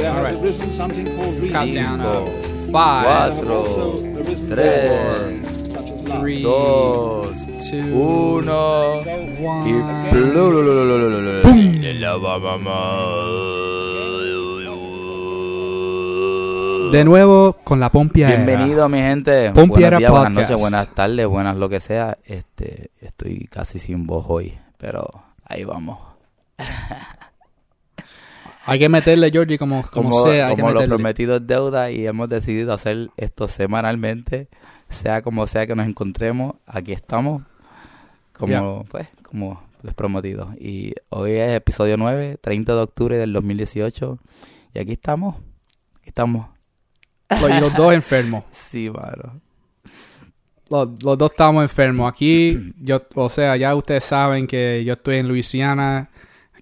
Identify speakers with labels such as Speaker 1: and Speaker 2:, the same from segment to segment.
Speaker 1: there has
Speaker 2: Alright.
Speaker 1: arisen something called reason.
Speaker 2: Countdown
Speaker 3: Cinco,
Speaker 2: of five,
Speaker 1: There have also
Speaker 3: cuatro,
Speaker 1: arisen
Speaker 3: tres,
Speaker 1: forms such as love.
Speaker 2: three,
Speaker 3: dos,
Speaker 2: two,
Speaker 3: uno.
Speaker 1: So,
Speaker 2: one.
Speaker 3: Y
Speaker 2: De nuevo con la pompia.
Speaker 3: Bienvenido mi gente.
Speaker 2: Pompiera
Speaker 3: buenos días, buenas noches, buenas tardes, buenas lo que sea. Este, estoy casi sin voz hoy, pero ahí vamos.
Speaker 2: Hay que meterle, Georgie, como, como,
Speaker 3: Como,
Speaker 2: sea. Hay
Speaker 3: como
Speaker 2: que
Speaker 3: lo
Speaker 2: meterle.
Speaker 3: prometido es deuda y hemos decidido hacer esto semanalmente, sea como sea que nos encontremos, aquí estamos, como pues, como les prometido. Y hoy es episodio 9, 30 de octubre del 2018 y aquí estamos, aquí estamos.
Speaker 2: Los- los dos enfermos.
Speaker 3: Sí, mano.
Speaker 2: Los, los dos estamos enfermos. Aquí, yo, o sea, ya ustedes saben que yo estoy en Luisiana.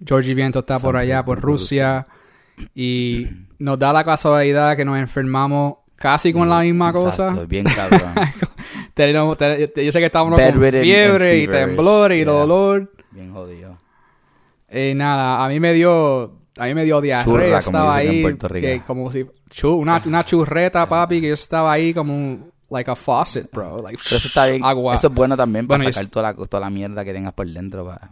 Speaker 2: Georgie Viento está por allá, por Rusia. Y nos da la casualidad que nos enfermamos casi con la misma cosa.
Speaker 3: Bien cabrón.
Speaker 2: Tenemos- yo sé que estábamos con fiebre y temblor y
Speaker 3: Yeah.
Speaker 2: dolor.
Speaker 3: bien jodido.
Speaker 2: Y nada, a mí me dio, a mí me dio diarrea.
Speaker 3: Churra, como
Speaker 2: estaba
Speaker 3: en
Speaker 2: ahí,
Speaker 3: Puerto Rico.
Speaker 2: que como si, chu- una, una churreta, papi, que yo estaba ahí como un, like a faucet, bro. Like,
Speaker 3: Pero eso está bien.
Speaker 2: agua.
Speaker 3: Eso es bueno también para
Speaker 2: Bueno,
Speaker 3: sacar toda, la, toda la mierda que tengas por dentro. pa.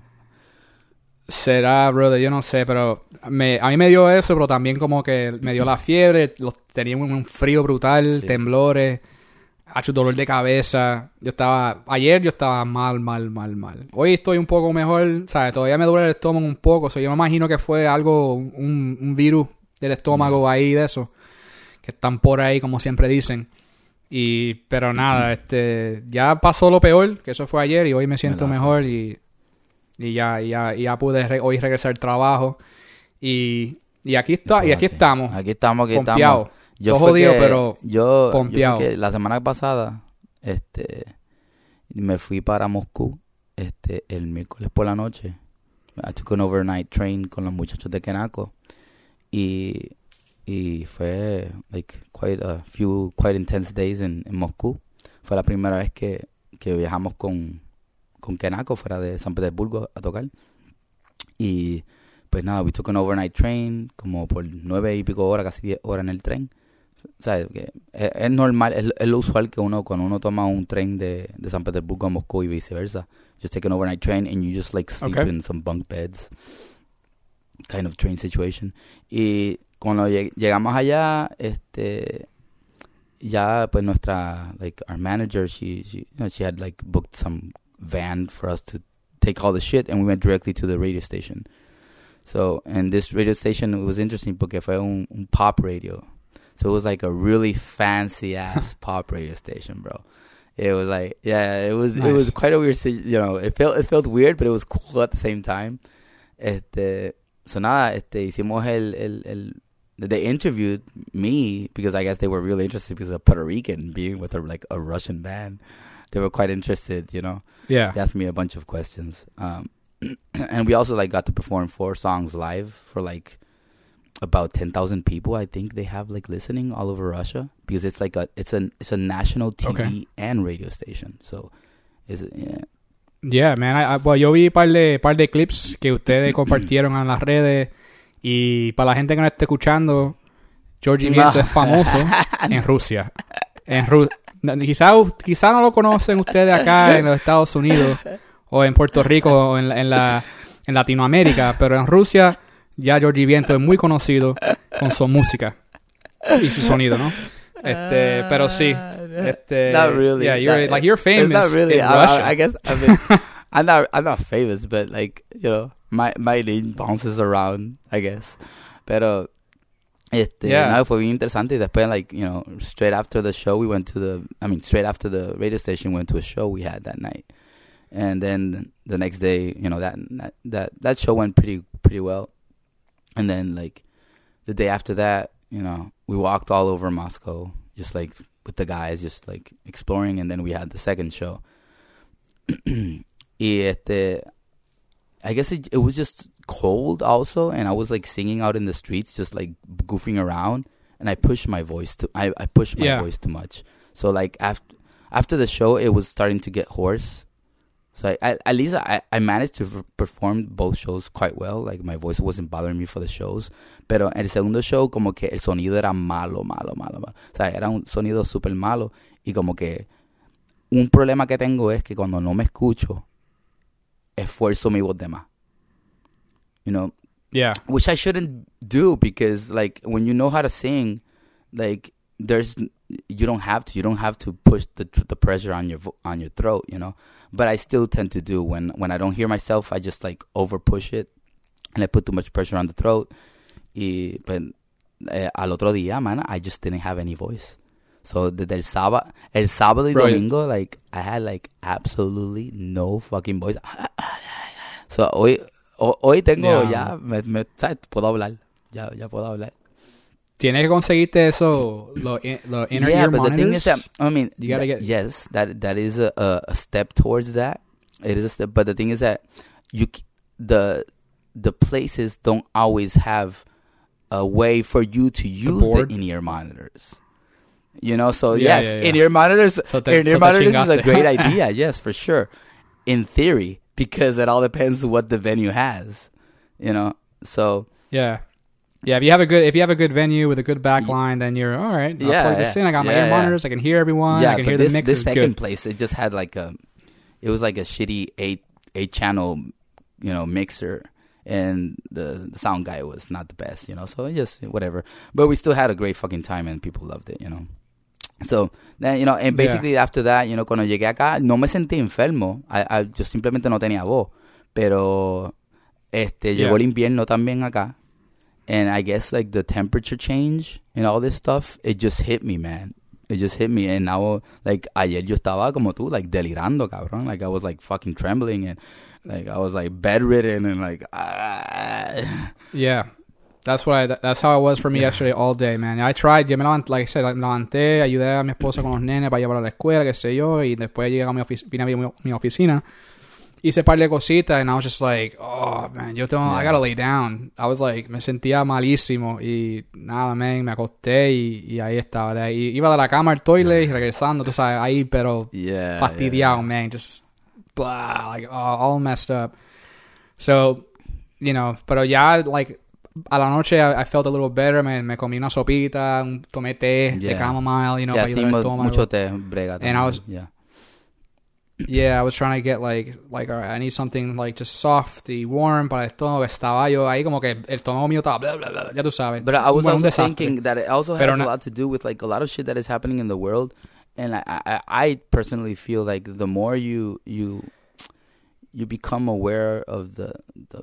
Speaker 2: Será, brother, yo no sé, pero me, a mí me dio eso, pero también como que me dio la fiebre, los, tenía un, un frío brutal,
Speaker 3: Sí.
Speaker 2: temblores, hecho dolor de cabeza. Yo estaba, ayer yo estaba mal, mal, mal, mal. Hoy estoy un poco mejor, ¿sabes? Todavía me duele el estómago un poco, o sea, yo me imagino que fue algo, un, un virus del estómago ahí de eso, que están por ahí, como siempre dicen. Y, pero nada, este, ya pasó lo peor, que eso fue ayer, y hoy me siento mejor y, y ya, y ya, y ya pude re- hoy regresar al trabajo. Y, y aquí está,
Speaker 3: Eso
Speaker 2: y aquí
Speaker 3: así.
Speaker 2: estamos,
Speaker 3: Aquí estamos, aquí
Speaker 2: pompeado.
Speaker 3: estamos. Yo
Speaker 2: Todo jodido,
Speaker 3: que-
Speaker 2: pero
Speaker 3: yo, yo
Speaker 2: pompeado.
Speaker 3: que la semana pasada, este, me fui para Moscú, este, el miércoles por la noche. I took an overnight train con los muchachos de Kenako y y fue like quite a few quite intense days en, en Moscú. Fue la primera vez que, que viajamos con con Kenako fuera de San Petersburgo a tocar. Y pues nada, we took an overnight train, como por nueve y pico horas, casi diez horas en el tren. O sea, que es, es normal, es, es lo usual que uno, cuando uno toma un tren de, de San Petersburgo a Moscú y viceversa, just take an overnight train and you just like sleep
Speaker 2: Okay.
Speaker 3: in some bunk beds. Kind of train situation. Y cuando lleg- llegamos allá, este, ya pues nuestra, like our manager, she, she, you know, she had like booked some van for us to take all the shit and we went directly to the radio station. So, and this radio station it was interesting porque fue un, un pop radio. So it was like a really fancy ass pop radio station, bro. It was like, yeah, it was it was quite a weird, you know, it felt it felt weird, but it was cool at the same time. Este, so nada, este, hicimos el, el, el, they interviewed me because I guess they were really interested because of Puerto Rican being with a like a Russian band. They were quite interested, you know.
Speaker 2: yeah.
Speaker 3: They asked me a bunch of questions. Um, and we also like got to perform four songs live for like about 10,000 people I think they have like listening all over Russia because it's like a it's a it's a national TV
Speaker 2: Okay.
Speaker 3: and radio station. So is it yeah.
Speaker 2: Yeah, man. I- I- well, yo vi par de, par de clips que ustedes compartieron en las redes. Y para la gente que no esté escuchando, Georgie Viento
Speaker 3: No.
Speaker 2: es famoso en Rusia. En Ru quizá, quizá no lo conocen ustedes acá en los Estados Unidos o en Puerto Rico o en, en, la, en Latinoamérica, pero en Rusia ya Georgie Viento es muy conocido con su música y su sonido, ¿no? Este, pero sí, este,
Speaker 3: not really.
Speaker 2: yeah, you're
Speaker 3: Not-
Speaker 2: like you're famous
Speaker 3: not really.
Speaker 2: in
Speaker 3: I. I, I guess I mean I'm not I'm not famous, but like you know my my name bounces around. I guess, pero este
Speaker 2: Yeah.
Speaker 3: no fue bien interesante. Y después like you know straight after the show we went to the I mean straight after the radio station went to a show we had that night, and then the next day you know that that that, show went pretty pretty well, and then like the day after that you know, we walked all over Moscow, just like with the guys, just like exploring, and then we had the second show. y este, I guess it, it was just cold also, and I was like singing out in the streets, just like goofing around, and I pushed my voice to I, I pushed my
Speaker 2: Yeah.
Speaker 3: voice too much. So like after after the show, it was starting to get hoarse. So I, I, at least I, I managed to perform both shows quite well. Like my voice wasn't bothering me for the shows. Pero el segundo show como que el sonido era malo, malo, malo, malo. O sea, era un sonido súper malo. Y como que un problema que tengo es que cuando no me escucho, esfuerzo mi voz de más. You know,
Speaker 2: Yeah.
Speaker 3: which I shouldn't do because like when you know how to sing, like there's you don't have to you don't have to push the the pressure on your on your throat, you know. But I still tend to do when when I don't hear myself, I just like over push it and I put too much pressure on the throat. Y pues, eh, al otro día, man, I just didn't have any voice. So desde el sábado, el sábado y
Speaker 2: Bro,
Speaker 3: domingo, like I had like absolutely no fucking voice. So hoy ho- hoy tengo
Speaker 2: Yeah.
Speaker 3: ya me, me ¿sabes? puedo hablar. Ya ya puedo hablar.
Speaker 2: Tienes que conseguirte eso, los los inner
Speaker 3: yeah,
Speaker 2: ear
Speaker 3: but the thing is that. I mean,
Speaker 2: You gotta get-
Speaker 3: yes, that that is a, a step towards that. It is a step, but the thing is that you the the places don't always have a way for you to use the,
Speaker 2: board?
Speaker 3: in-ear monitors. You know, so
Speaker 2: Yeah,
Speaker 3: yes,
Speaker 2: yeah, yeah.
Speaker 3: in-ear monitors,
Speaker 2: So te-
Speaker 3: in-ear
Speaker 2: so
Speaker 3: monitors is a great idea. Yes, for sure, in theory, because it all depends what the venue has. You know, so
Speaker 2: Yeah. Yeah, if you have a good if you have a good venue with a good back line, then you're all right. I'll
Speaker 3: Yeah,
Speaker 2: plug this
Speaker 3: yeah.
Speaker 2: in. I got my
Speaker 3: Yeah,
Speaker 2: ear monitors. I can hear everyone.
Speaker 3: yeah,
Speaker 2: I can
Speaker 3: but
Speaker 2: hear
Speaker 3: this
Speaker 2: the mix.
Speaker 3: this second
Speaker 2: good.
Speaker 3: place, it just had like a, it was like a shitty eight eight channel, you know, mixer, and the, the sound guy was not the best, you know. So just whatever, but we still had a great fucking time, and people loved it, you know. So then you know, and
Speaker 2: Yeah.
Speaker 3: basically after that, you know, cuando llegué acá, no me sentí enfermo, I, I, yo simplemente no tenía voz, pero este
Speaker 2: Yeah.
Speaker 3: llegó el invierno también acá. And I guess like the temperature change and all this stuff, it just hit me, man. It just hit me. And now, like, ayer yo estaba como tú, like, delirando, cabrón. Like, I was, like, fucking trembling and, like, I was, like, bedridden and, like, ah.
Speaker 2: Yeah. That's what I, that's how it was for me yesterday all day, man. I tried, yo me levanté, like I said, me levanté, ayudé a mi esposa con los nenes para llevar a la escuela, qué sé yo, y después llegué a mi, ofici- vine a mi, mi oficina, hice par de cositas, and I was just like, oh, man, yo tengo, I
Speaker 3: Yeah.
Speaker 2: gotta lay down. I was like, me sentía malísimo, y nada, man, me acosté, y, y ahí estaba. De ahí, iba de la cama al toilet y regresando, tú sabes, ahí, pero
Speaker 3: Yeah.
Speaker 2: fastidiado, man. Just blah, like all, all messed up. So, you know, pero ya, like, a la noche I, I felt a little better. Me, me comí una sopita, un, tomé té de chamomile, you know,
Speaker 3: Yeah,
Speaker 2: para ayudar
Speaker 3: mucho te brega
Speaker 2: And I was-
Speaker 3: Yeah.
Speaker 2: Yeah, I was trying to get like, like, all right, I need something like just soft y warm para el estómago. Estaba yo ahí como que el estómago mío estaba, bla, bla, bla, ya tú sabes.
Speaker 3: But I was
Speaker 2: Bueno,
Speaker 3: also thinking that it also has
Speaker 2: Pero
Speaker 3: a lot to do with like a lot of shit that is happening in the world, and I, I, I personally feel like the more you you you become aware of the the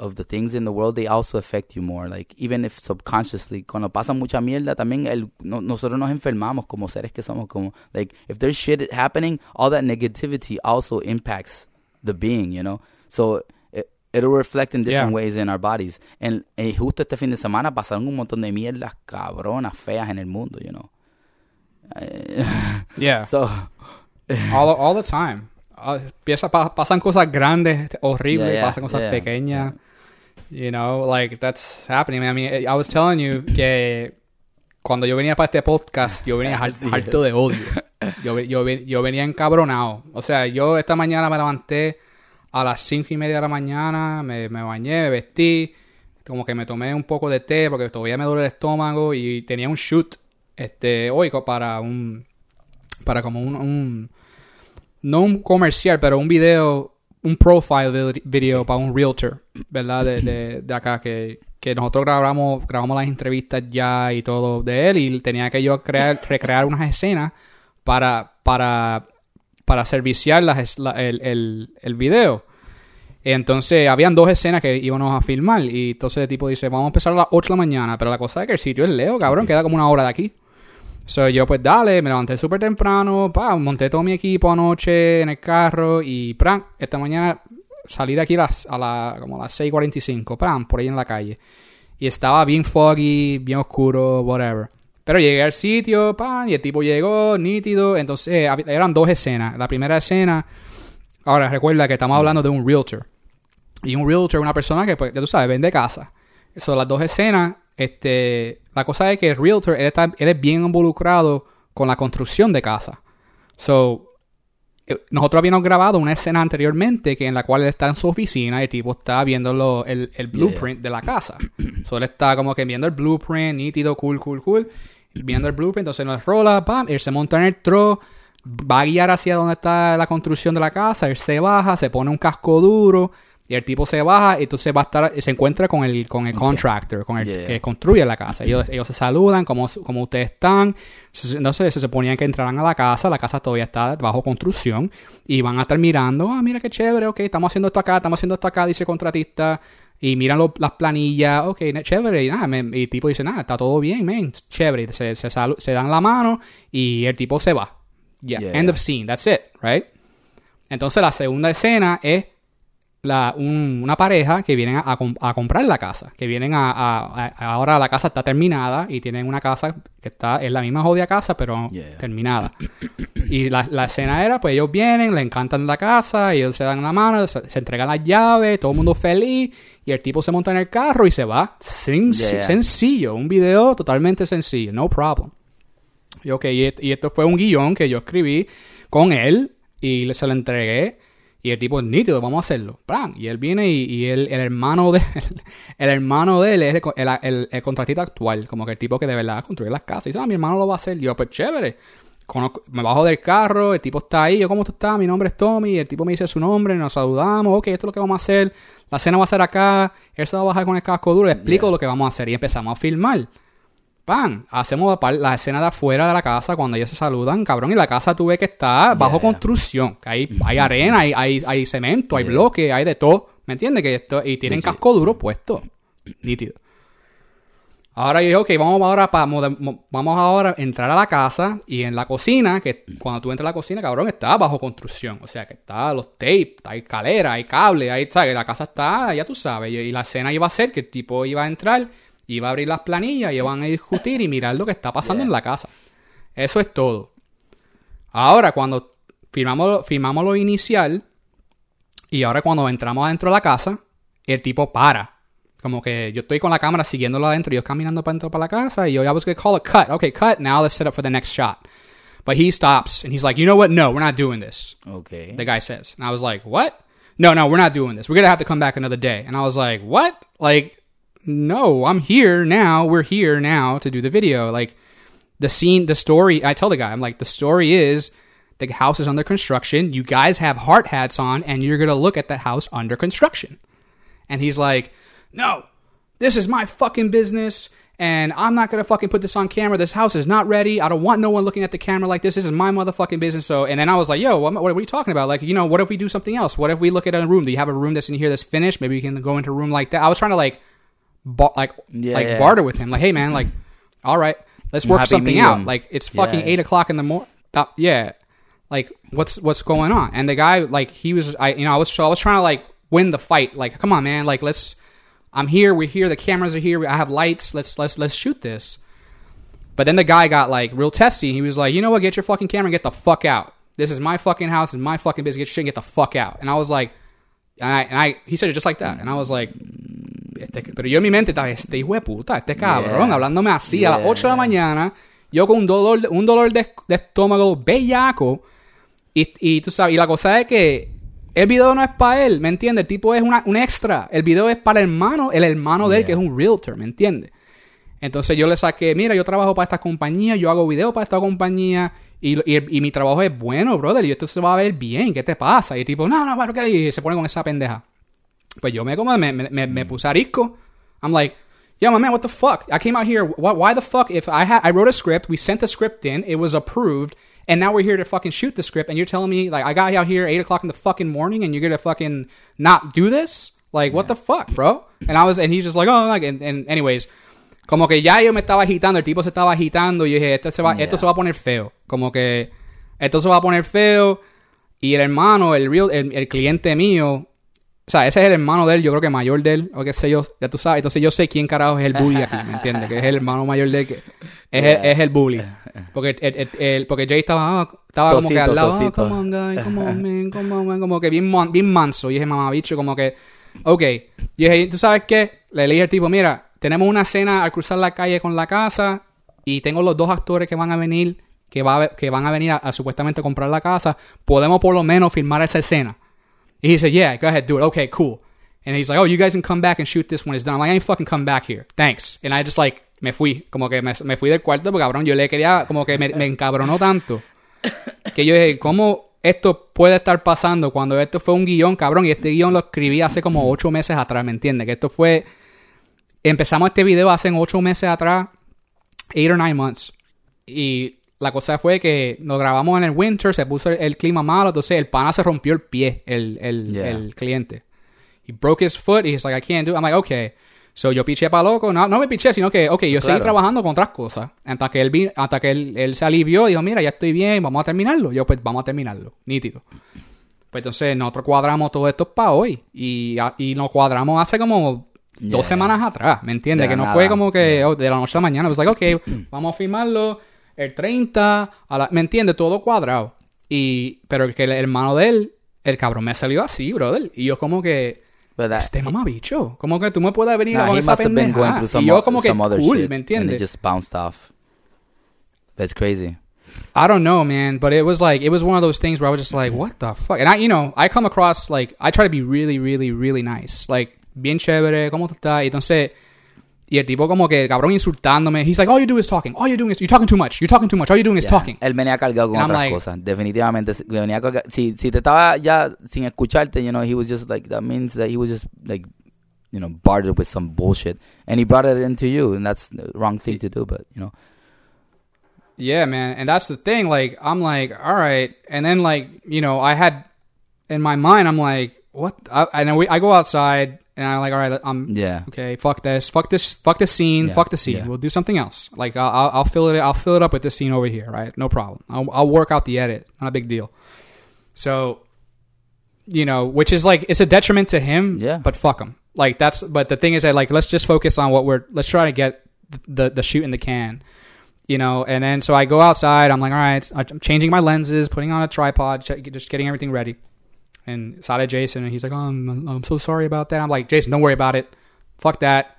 Speaker 3: of the things in the world, they also affect you more. Like even if subconsciously, cuando pasa mucha mierda, también el, no- nosotros nos enfermamos como seres que somos. Como like if there's shit happening, all that negativity also impacts the being, you know. So it, it'll reflect in different
Speaker 2: Yeah.
Speaker 3: ways in our bodies. And, eh, justo este fin de semana pasaron un montón de mierdas cabronas, feas en el mundo, you know. Eh,
Speaker 2: Yeah,
Speaker 3: so
Speaker 2: all, all the time. Pa- pasan cosas grandes, horribles,
Speaker 3: Yeah, yeah,
Speaker 2: pasan cosas
Speaker 3: yeah,
Speaker 2: pequeñas. You know, like that's happening. I mean, I was telling you que cuando yo venía para este podcast, yo venía harto de odio. Yo, yo, ve- yo venía encabronado. O sea, yo esta mañana me levanté a las cinco y media de la mañana, me, me bañé, me vestí, como que me tomé un poco de té porque todavía me duele el estómago y tenía un shoot este hoy para un para como un, un no un comercial, pero un video, un profile vid- video para un realtor, ¿verdad? De, de, de acá, que, que nosotros grabamos, grabamos las entrevistas ya y todo de él y tenía que yo crear, recrear unas escenas para, para, para serviciar las, la- el, el, el video. Entonces, habían dos escenas que íbamos a filmar y entonces el tipo dice, vamos a empezar a las 8 de la mañana, pero la cosa es que el sitio es lejos, cabrón, queda como una hora de aquí. So, yo pues dale, me levanté súper temprano, pa, monté todo mi equipo anoche en el carro y pran, esta mañana salí de aquí a las, a la, como a las 6.45, pam, por ahí en la calle. Y estaba bien foggy, bien oscuro, whatever. Pero llegué al sitio, pan, y el tipo llegó, nítido. Entonces, eh, eran dos escenas. La primera escena, ahora recuerda que estamos hablando de un realtor. Y un realtor, una persona que, pues, ya tú sabes, vende casa. Eso, las dos escenas, este, la cosa es que el realtor, él, está, él es bien involucrado con la construcción de casa. So, eh, nosotros habíamos grabado una escena anteriormente que en la cual él está en su oficina y el tipo está viendo lo- el, el blueprint de la casa. So, él está como que viendo el blueprint, nítido, cool, cool, cool. Viendo el blueprint, entonces nos rola, pam, él se monta en el tro, va a guiar hacia donde está la construcción de la casa, él se baja, se pone un casco duro y el tipo se baja y entonces va a estar, se encuentra con el, con el contractor, con el
Speaker 3: Yeah.
Speaker 2: que construye la casa. Ellos, ellos se saludan, como, como ustedes están. Entonces se suponía que entraran a la casa, la casa todavía está bajo construcción y van a estar mirando, ah, mira qué chévere, ok, estamos haciendo esto acá, estamos haciendo esto acá, dice el contratista. Y miran lo- las planillas, ok, chévere, y nada, me- y el tipo dice, nada, está todo bien, man, chévere. Se, se, dan la mano y el tipo se va. Yeah,
Speaker 3: Yeah.
Speaker 2: end of scene, that's it, right? Entonces la segunda escena es la, un- una pareja que vienen a, a com- a comprar la casa. Que vienen a, Ahora la casa está terminada y tienen una casa que está en la misma jodida casa, pero
Speaker 3: Yeah.
Speaker 2: terminada. Y la, la escena era, pues ellos vienen, le encantan la casa, ellos se dan la mano, se, se entregan las llaves, todo el mundo feliz, y el tipo se monta en el carro y se va. Sen-
Speaker 3: Yeah.
Speaker 2: Sencillo, un video totalmente sencillo, no problem. Y ok, y, esto fue un guion que yo escribí con él y se lo entregué. Y el tipo, nítido, vamos a hacerlo. ¡Pam! Y él viene y, y él- el hermano de el, hermano de él es el, el, el- el contratista actual, como que el tipo que de verdad construye las casas. Y dice, ah, mi hermano lo va a hacer. Y yo, pues chévere. Conozco- me bajo del carro, el tipo está ahí, yo, ¿cómo tú estás? Mi nombre es Tommy, y el tipo me dice su nombre, nos saludamos, ok, esto es lo que vamos a hacer, la cena va a ser acá, él se va a bajar con el casco duro, le explico
Speaker 3: Yeah.
Speaker 2: lo que vamos a hacer y empezamos a filmar. ¡Pam! Hacemos la, escena de afuera de la casa cuando ellos se saludan, cabrón, y la casa tuve que estar bajo
Speaker 3: Yeah.
Speaker 2: construcción. que Hay, hay arena, hay, hay, hay cemento, hay
Speaker 3: Yeah.
Speaker 2: bloque, hay de todo. ¿Me entiendes? Que esto, y tienen
Speaker 3: Sí, sí.
Speaker 2: casco duro puesto. Nítido. Ahora yo dije, ok, vamos ahora pa- moder- mo- vamos ahora a entrar a la casa y en la cocina, que cuando tú entras a la cocina, cabrón, está bajo construcción. O sea, que está los tapes, hay escalera, hay cable, hay, ¿sabes? La casa está, ya tú sabes. Y la escena iba a ser que el tipo iba a entrar, iba a abrir las planillas, y iban a discutir y mirar lo que está pasando
Speaker 3: Yeah.
Speaker 2: en la casa. Eso es todo. Ahora, cuando firmamos, firmamos lo inicial, y ahora cuando entramos adentro de la casa, el tipo para. Como que yo estoy con la cámara siguiéndolo adentro, y yo caminando para adentro para la casa, y yo, I was gonna call it cut. Okay, cut. Now let's set up for the next shot. But he stops, and he's like, you know what? No, we're not doing this.
Speaker 3: Okay.
Speaker 2: The guy says. And I was like, what? No, no, we're not doing this. We're going to have to come back another day. And I was like, what? Like, no, I'm here now. We're here now to do the video. Like, the scene, the story, I tell the guy, I'm like, the story is the house is under construction. You guys have hard hats on, and you're going to look at the house under construction. And he's like, no, this is my fucking business. And I'm not gonna fucking put this on camera. This house is not ready. I don't want no one looking at the camera like this. This is my motherfucking business. So, and then I was like, yo, what, what are you talking about? Like, you know, what if we do something else? What if we look at a room? Do you have a room that's in here that's finished? Maybe we can go into a room like that. I was trying to like, bar- like,
Speaker 3: Yeah,
Speaker 2: like
Speaker 3: yeah.
Speaker 2: barter with him. Like, hey man, like, all right, let's work
Speaker 3: happy
Speaker 2: something
Speaker 3: medium.
Speaker 2: out. Like, it's fucking
Speaker 3: Yeah.
Speaker 2: eight o'clock in the morning. Uh, yeah, like, what's what's going on? And the guy, like, he was, I, you know, I was, so I was trying to like win the fight. Like, come on, man, like, let's. I'm here. We're here. The cameras are here. I have lights. Let's let's let's shoot this. But then the guy got like real testy. He was like, you know what? Get your fucking camera and get the fuck out. This is my fucking house and my fucking business. Get shit and get the fuck out. And I was like, and I, and I he said it just like that. And I was like, este- pero yo en mi mente estaba, este hijo de puta, este cabrón,
Speaker 3: Yeah.
Speaker 2: hablándome así a las
Speaker 3: Yeah.
Speaker 2: 8 de la mañana, yo con un dolor, un dolor de, de estómago bellaco. Y, y tú sabes, y la cosa es que el video no es para él, ¿me entiendes? El tipo es una, un extra. El video es para el hermano, el hermano de él, que es un realtor, ¿me entiendes? Entonces yo le saqué, mira, yo trabajo para esta compañía, yo hago videos para esta compañía y, y- y mi trabajo es bueno, brother, y esto se va a ver bien, ¿qué te pasa? Y el tipo, no, no, ¿para qué? Y se pone con esa pendeja. Pues yo me como, me, me, me, me puse arisco. I'm like, yo, my man, what the fuck? I came out here, why, why the fuck? If I had, I wrote a script, we sent the script in, it was approved, and now we're here to fucking shoot the script, and you're telling me, like, I got out here 8 o'clock in the fucking morning, and you're gonna fucking not do this? Like, what the fuck, bro? And I was, and he's just like, oh, like, and, and anyways, como que ya yo me estaba agitando, el tipo se estaba agitando, y yo dije, esto se va, esto se va a poner feo. Como que, esto se va a poner feo, y el hermano, el real, el, el cliente mío, O sea, ese es el hermano de él, yo creo que mayor de él, o qué sé yo, ya tú sabes. Entonces yo sé quién carajo es el bully aquí, ¿me entiendes? Que es el hermano mayor de él, que es, el, es el bully. Porque, el, el- el- porque Jay estaba, ah, estaba como que al lado,
Speaker 3: sosito.
Speaker 2: come on, guy, come on, man, come on, man, como que bien, mon- bien manso. Y dije, mamabicho, como que, ok. Y dije, ¿tú sabes qué? Le leí al tipo, mira, tenemos una cena al cruzar la calle con la casa y tengo los dos actores que van a venir, que, va a que van a venir a, a supuestamente comprar la casa. Podemos por lo menos filmar esa escena. And he said, yeah, go ahead, do it. Okay, cool. And he's like, oh, you guys can come back and shoot this when it's done. I'm like, I ain't fucking come back here. Thanks. And I just like, me fui. Como que me, me fui del cuarto porque, cabrón, yo le quería, como que me, me encabronó tanto. Que yo dije, ¿cómo esto puede estar pasando cuando esto fue un guion, cabrón? Y este guion lo escribí hace como ocho meses atrás, ¿me entiendes? Que esto fue... Empezamos este video hace ocho meses atrás, eight or nine months. Y la cosa fue que nos grabamos en el winter, se puso el, el clima malo, entonces el pana se rompió el pie, el, el,
Speaker 3: Yeah.
Speaker 2: el cliente. He broke his foot, y he's like, I can't do it. I'm like, okay. So yo piché para loco, no, no me piché, sino que, ok, yo seguí trabajando con otras cosas. Hasta que él, vi- hasta que él, él se alivió y dijo, mira, ya estoy bien, vamos a terminarlo. Yo, pues, vamos a terminarlo, nítido. Pues entonces nosotros cuadramos todo esto para hoy. Y, y nos cuadramos hace como dos semanas atrás, ¿me entiendes?
Speaker 3: De
Speaker 2: Que no fue como que oh, de la noche a la mañana. Pues like, ok, vamos a firmarlo el 30, a la- ¿me entiendes? Todo cuadrado. Y, pero que el hermano de él, el cabrón me salió así, brother. Y yo como que,
Speaker 3: that,
Speaker 2: este mamabicho, como que tú me puedes venir
Speaker 3: nah,
Speaker 2: con
Speaker 3: he
Speaker 2: esa pendeja. Y
Speaker 3: some,
Speaker 2: yo como que cool,
Speaker 3: shit,
Speaker 2: ¿me entiendes?
Speaker 3: just bounced off. That's crazy.
Speaker 2: I don't know, man, but it was like it was one of those things where I was just like, what the fuck? And I, you know, I come across like I try to be really, really, really nice, like bien chévere, cómo tú estás. Entonces, y el tipo como que cabrón insultándome. He's like, all you do is talking. All you doing is you're talking too much. You're talking too much. All you doing is
Speaker 3: Yeah.
Speaker 2: talking.
Speaker 3: Él venía cargado con otras
Speaker 2: like-
Speaker 3: cosas. Definitivamente venía cargado. Si, si te estaba ya sin escucharte, you know, he was just like, that means that he was just like, you know, bartered with some bullshit. And he brought it into you. And that's the wrong thing to do, but, you know.
Speaker 2: Yeah, man. And that's the thing. Like, I'm like, all right. And then, like, you know, I had in my mind, I'm like, what? I, and we, I go outside and I'm like, all right, I'm,
Speaker 3: Yeah.
Speaker 2: okay, fuck this, fuck this, fuck this scene,
Speaker 3: Yeah,
Speaker 2: fuck the scene.
Speaker 3: yeah.
Speaker 2: We'll do something else. Like, I'll, I'll, I'll fill it, I'll fill it up with this scene over here, right? No problem. I'll, I'll work out the edit. Not a big deal. So, you know, which is like, it's a detriment to him,
Speaker 3: Yeah.
Speaker 2: but fuck him. Like, that's, but the thing is that, like, let's just focus on what we're, let's try to get the, the shoot in the can you know and then so i go outside i'm like all right i'm changing my lenses putting on a tripod just getting everything ready and side of jason and he's like oh I'm, I'm so sorry about that. I'm like jason don't worry about it. Fuck that.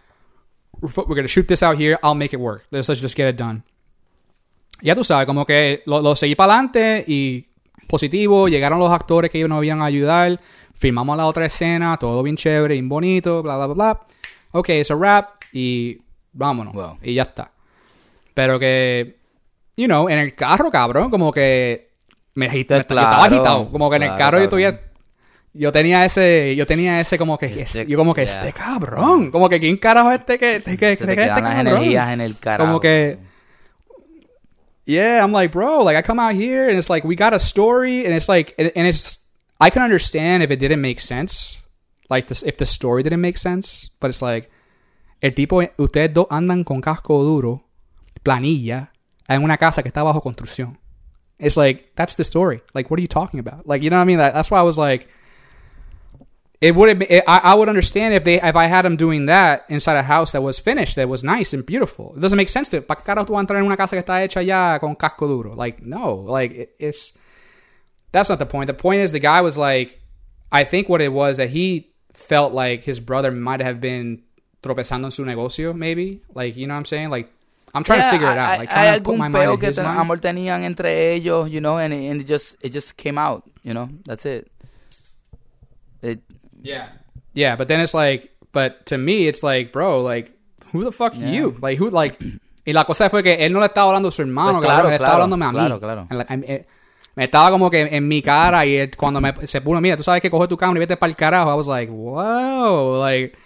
Speaker 2: We're, we're gonna shoot this out here. I'll make it work. Let's, let's just get it done. Ya tú sabes como que lo, lo seguí para adelante y positivo llegaron los actores que ellos nos iban a ayudar filmamos la otra escena todo bien chévere bien bonito bla bla bla bla. Ok es a wrap y vámonos.
Speaker 3: Wow.
Speaker 2: y ya está. Pero que, you know, en el carro, cabrón, como que me, agit- me- yo
Speaker 3: Claro,
Speaker 2: estaba agitado. Como que en el carro yo todavía. Yo tenía ese, yo tenía ese como que,
Speaker 3: Este-
Speaker 2: yo como que
Speaker 3: yeah.
Speaker 2: este cabrón, como que quién carajo es este que, este que,
Speaker 3: Se te
Speaker 2: que este
Speaker 3: las
Speaker 2: cabrón?
Speaker 3: energías en el carajo.
Speaker 2: Como que, yeah, I'm like, bro, like I come out here and it's like we got a story and it's like, and, and it's, I can understand if it didn't make sense, like this, if the story didn't make sense, but it's like, el tipo, ustedes dos andan con casco duro, planilla, en una casa que está bajo construcción. It's like that's the story. Like, what are you talking about? Like, you know what I mean? That, that's why I was like, it would have. Been, I, I would understand if they if I had them doing that inside a house that was finished, that was nice and beautiful. It doesn't make sense to. ¿Para qué carajo tú vas a entrar en una casa que está hecha ya con casco duro? Like, no. Like, it, it's. That's not the point. The point is the guy was like, I think what it was that he felt like his brother might have been tropezando en su negocio, maybe. Like, you know what I'm saying? Like, I'm trying
Speaker 3: Yeah,
Speaker 2: to figure it out. Like, trying to put my mind in his
Speaker 3: ten-
Speaker 2: mind.
Speaker 3: amor tenían entre ellos, you know, and, and it just it just came out, you know. That's it. It
Speaker 2: Yeah. Yeah, but then it's like, but to me, it's like, bro, like, who the fuck
Speaker 3: Yeah.
Speaker 2: you? Like, who, like, y la cosa fue que él no le estaba hablando a su hermano,
Speaker 3: Pues
Speaker 2: cabrón,
Speaker 3: claro,
Speaker 2: él estaba
Speaker 3: claro,
Speaker 2: hablándome a mí.
Speaker 3: claro, claro.
Speaker 2: En la- en- eh, me estaba como que en mi cara y él, cuando me, se puso, mira, tú sabes que coge tu cámara y vete para el carajo. I was like, wow, like,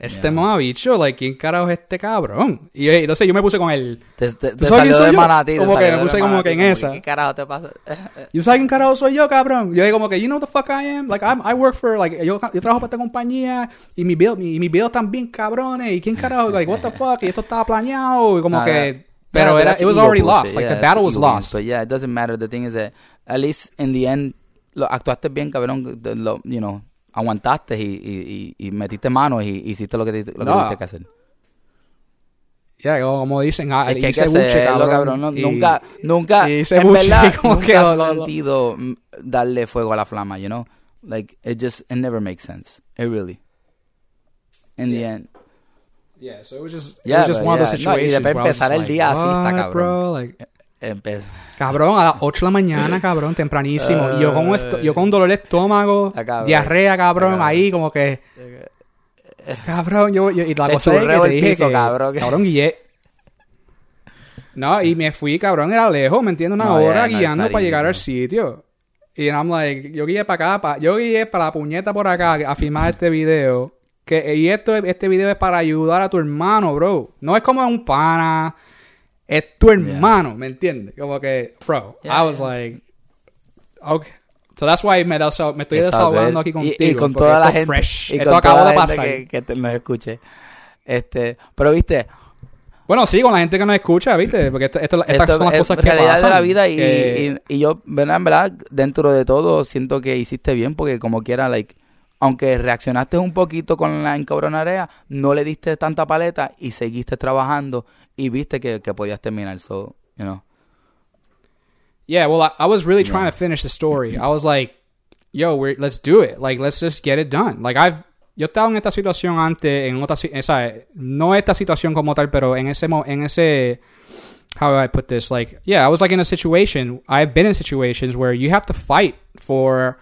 Speaker 2: este
Speaker 3: Yeah.
Speaker 2: mamabicho, like, ¿quién carajo es este cabrón? Y eh, entonces yo me puse con él.
Speaker 3: te, te,
Speaker 2: ¿Tú
Speaker 3: te
Speaker 2: sabes quién soy
Speaker 3: de
Speaker 2: yo?
Speaker 3: manatí. te
Speaker 2: Como que me puse como
Speaker 3: manatí,
Speaker 2: que en
Speaker 3: como
Speaker 2: esa.
Speaker 3: ¿Qué carajo te pasa?
Speaker 2: ¿You sabes quién carajo soy yo, cabrón? Yo dije como que, you know the fuck I am? Like, I'm, I work for, like, yo, yo trabajo para esta compañía y mi bill, mi, y mis bills están bien cabrones. ¿Y quién carajo? Like, what the fuck? Y esto estaba planeado. Y como
Speaker 3: Nah,
Speaker 2: que,
Speaker 3: that-
Speaker 2: pero era, it was already
Speaker 3: bullshit.
Speaker 2: lost. Like,
Speaker 3: Yeah,
Speaker 2: the battle was lost.
Speaker 3: But yeah, it doesn't matter. The thing is that at least in the end, lo actuaste bien, cabrón. Lo- you know, aguantaste y, y, y, metiste manos y hiciste lo que, te- lo que
Speaker 2: No.
Speaker 3: tuviste que hacer.
Speaker 2: Ya, como, como dicen, ah,
Speaker 3: Es que
Speaker 2: hice
Speaker 3: que
Speaker 2: buche, cabrón,
Speaker 3: cabrón. no-
Speaker 2: y-
Speaker 3: nunca, nunca,
Speaker 2: y
Speaker 3: en
Speaker 2: buche,
Speaker 3: verdad,
Speaker 2: como
Speaker 3: nunca
Speaker 2: que
Speaker 3: has
Speaker 2: lo-
Speaker 3: sentido mm, darle fuego a la flama, you know? Like, it just, it never makes sense. It really. In the end.
Speaker 2: Yeah, so it was just, it
Speaker 3: Yeah,
Speaker 2: was just one of those
Speaker 3: yeah. No, y
Speaker 2: situations.
Speaker 3: después empezar el
Speaker 2: like,
Speaker 3: día así está
Speaker 2: "What,
Speaker 3: cabrón".
Speaker 2: bro? Like,
Speaker 3: Empe-
Speaker 2: Cabrón, a las 8 de la mañana, cabrón, tempranísimo. y yo con, esto- yo con dolor de estómago,
Speaker 3: cabrón.
Speaker 2: diarrea, cabrón, ahí como que... Cabrón, yo, yo- y la
Speaker 3: Te
Speaker 2: cosa es que te dije
Speaker 3: piso,
Speaker 2: que,
Speaker 3: cabrón.
Speaker 2: cabrón, guié. No, y me fui, cabrón, era lejos, ¿me entiendes? Una
Speaker 3: No,
Speaker 2: hora
Speaker 3: yeah,
Speaker 2: guiando para llegar al sitio. Y I'm like, yo guié para acá, pa- yo guié para la puñeta por acá a filmar este video. Que, y esto, este video es para ayudar a tu hermano, bro. No es como un pana, es tu hermano, ¿me entiendes? Como que, bro,
Speaker 3: Yeah,
Speaker 2: I was
Speaker 3: yeah.
Speaker 2: like, okay. So that's why me, estoy desahogando aquí contigo.
Speaker 3: Y, con toda la gente.
Speaker 2: fresh.
Speaker 3: Y con toda
Speaker 2: de
Speaker 3: la gente que, que te- nos escuche. Este, pero viste,
Speaker 2: Bueno, sí, con la gente que nos escucha, ¿viste? Porque esto- esto- estas son las
Speaker 3: es
Speaker 2: cosas que
Speaker 3: realidad
Speaker 2: pasan.
Speaker 3: de la vida y,
Speaker 2: que-
Speaker 3: y, y yo, ¿verdad? En verdad, dentro de todo, siento que hiciste bien porque como quiera, like, aunque reaccionaste un poquito con la encabronarea, no le diste tanta paleta y seguiste trabajando y viste que, que podías terminar. So, you know.
Speaker 2: Yeah, well, I, I was really
Speaker 3: Yeah.
Speaker 2: trying to finish the story. I was like, yo, we're, let's do it. Like, let's just get it done. Like, I've, yo estaba en esta situación antes, en otra, o sea, no esta situación como tal, pero en ese, en ese, how do I put this? Like, yeah, I was like in a situation, I've been in situations where you have to fight for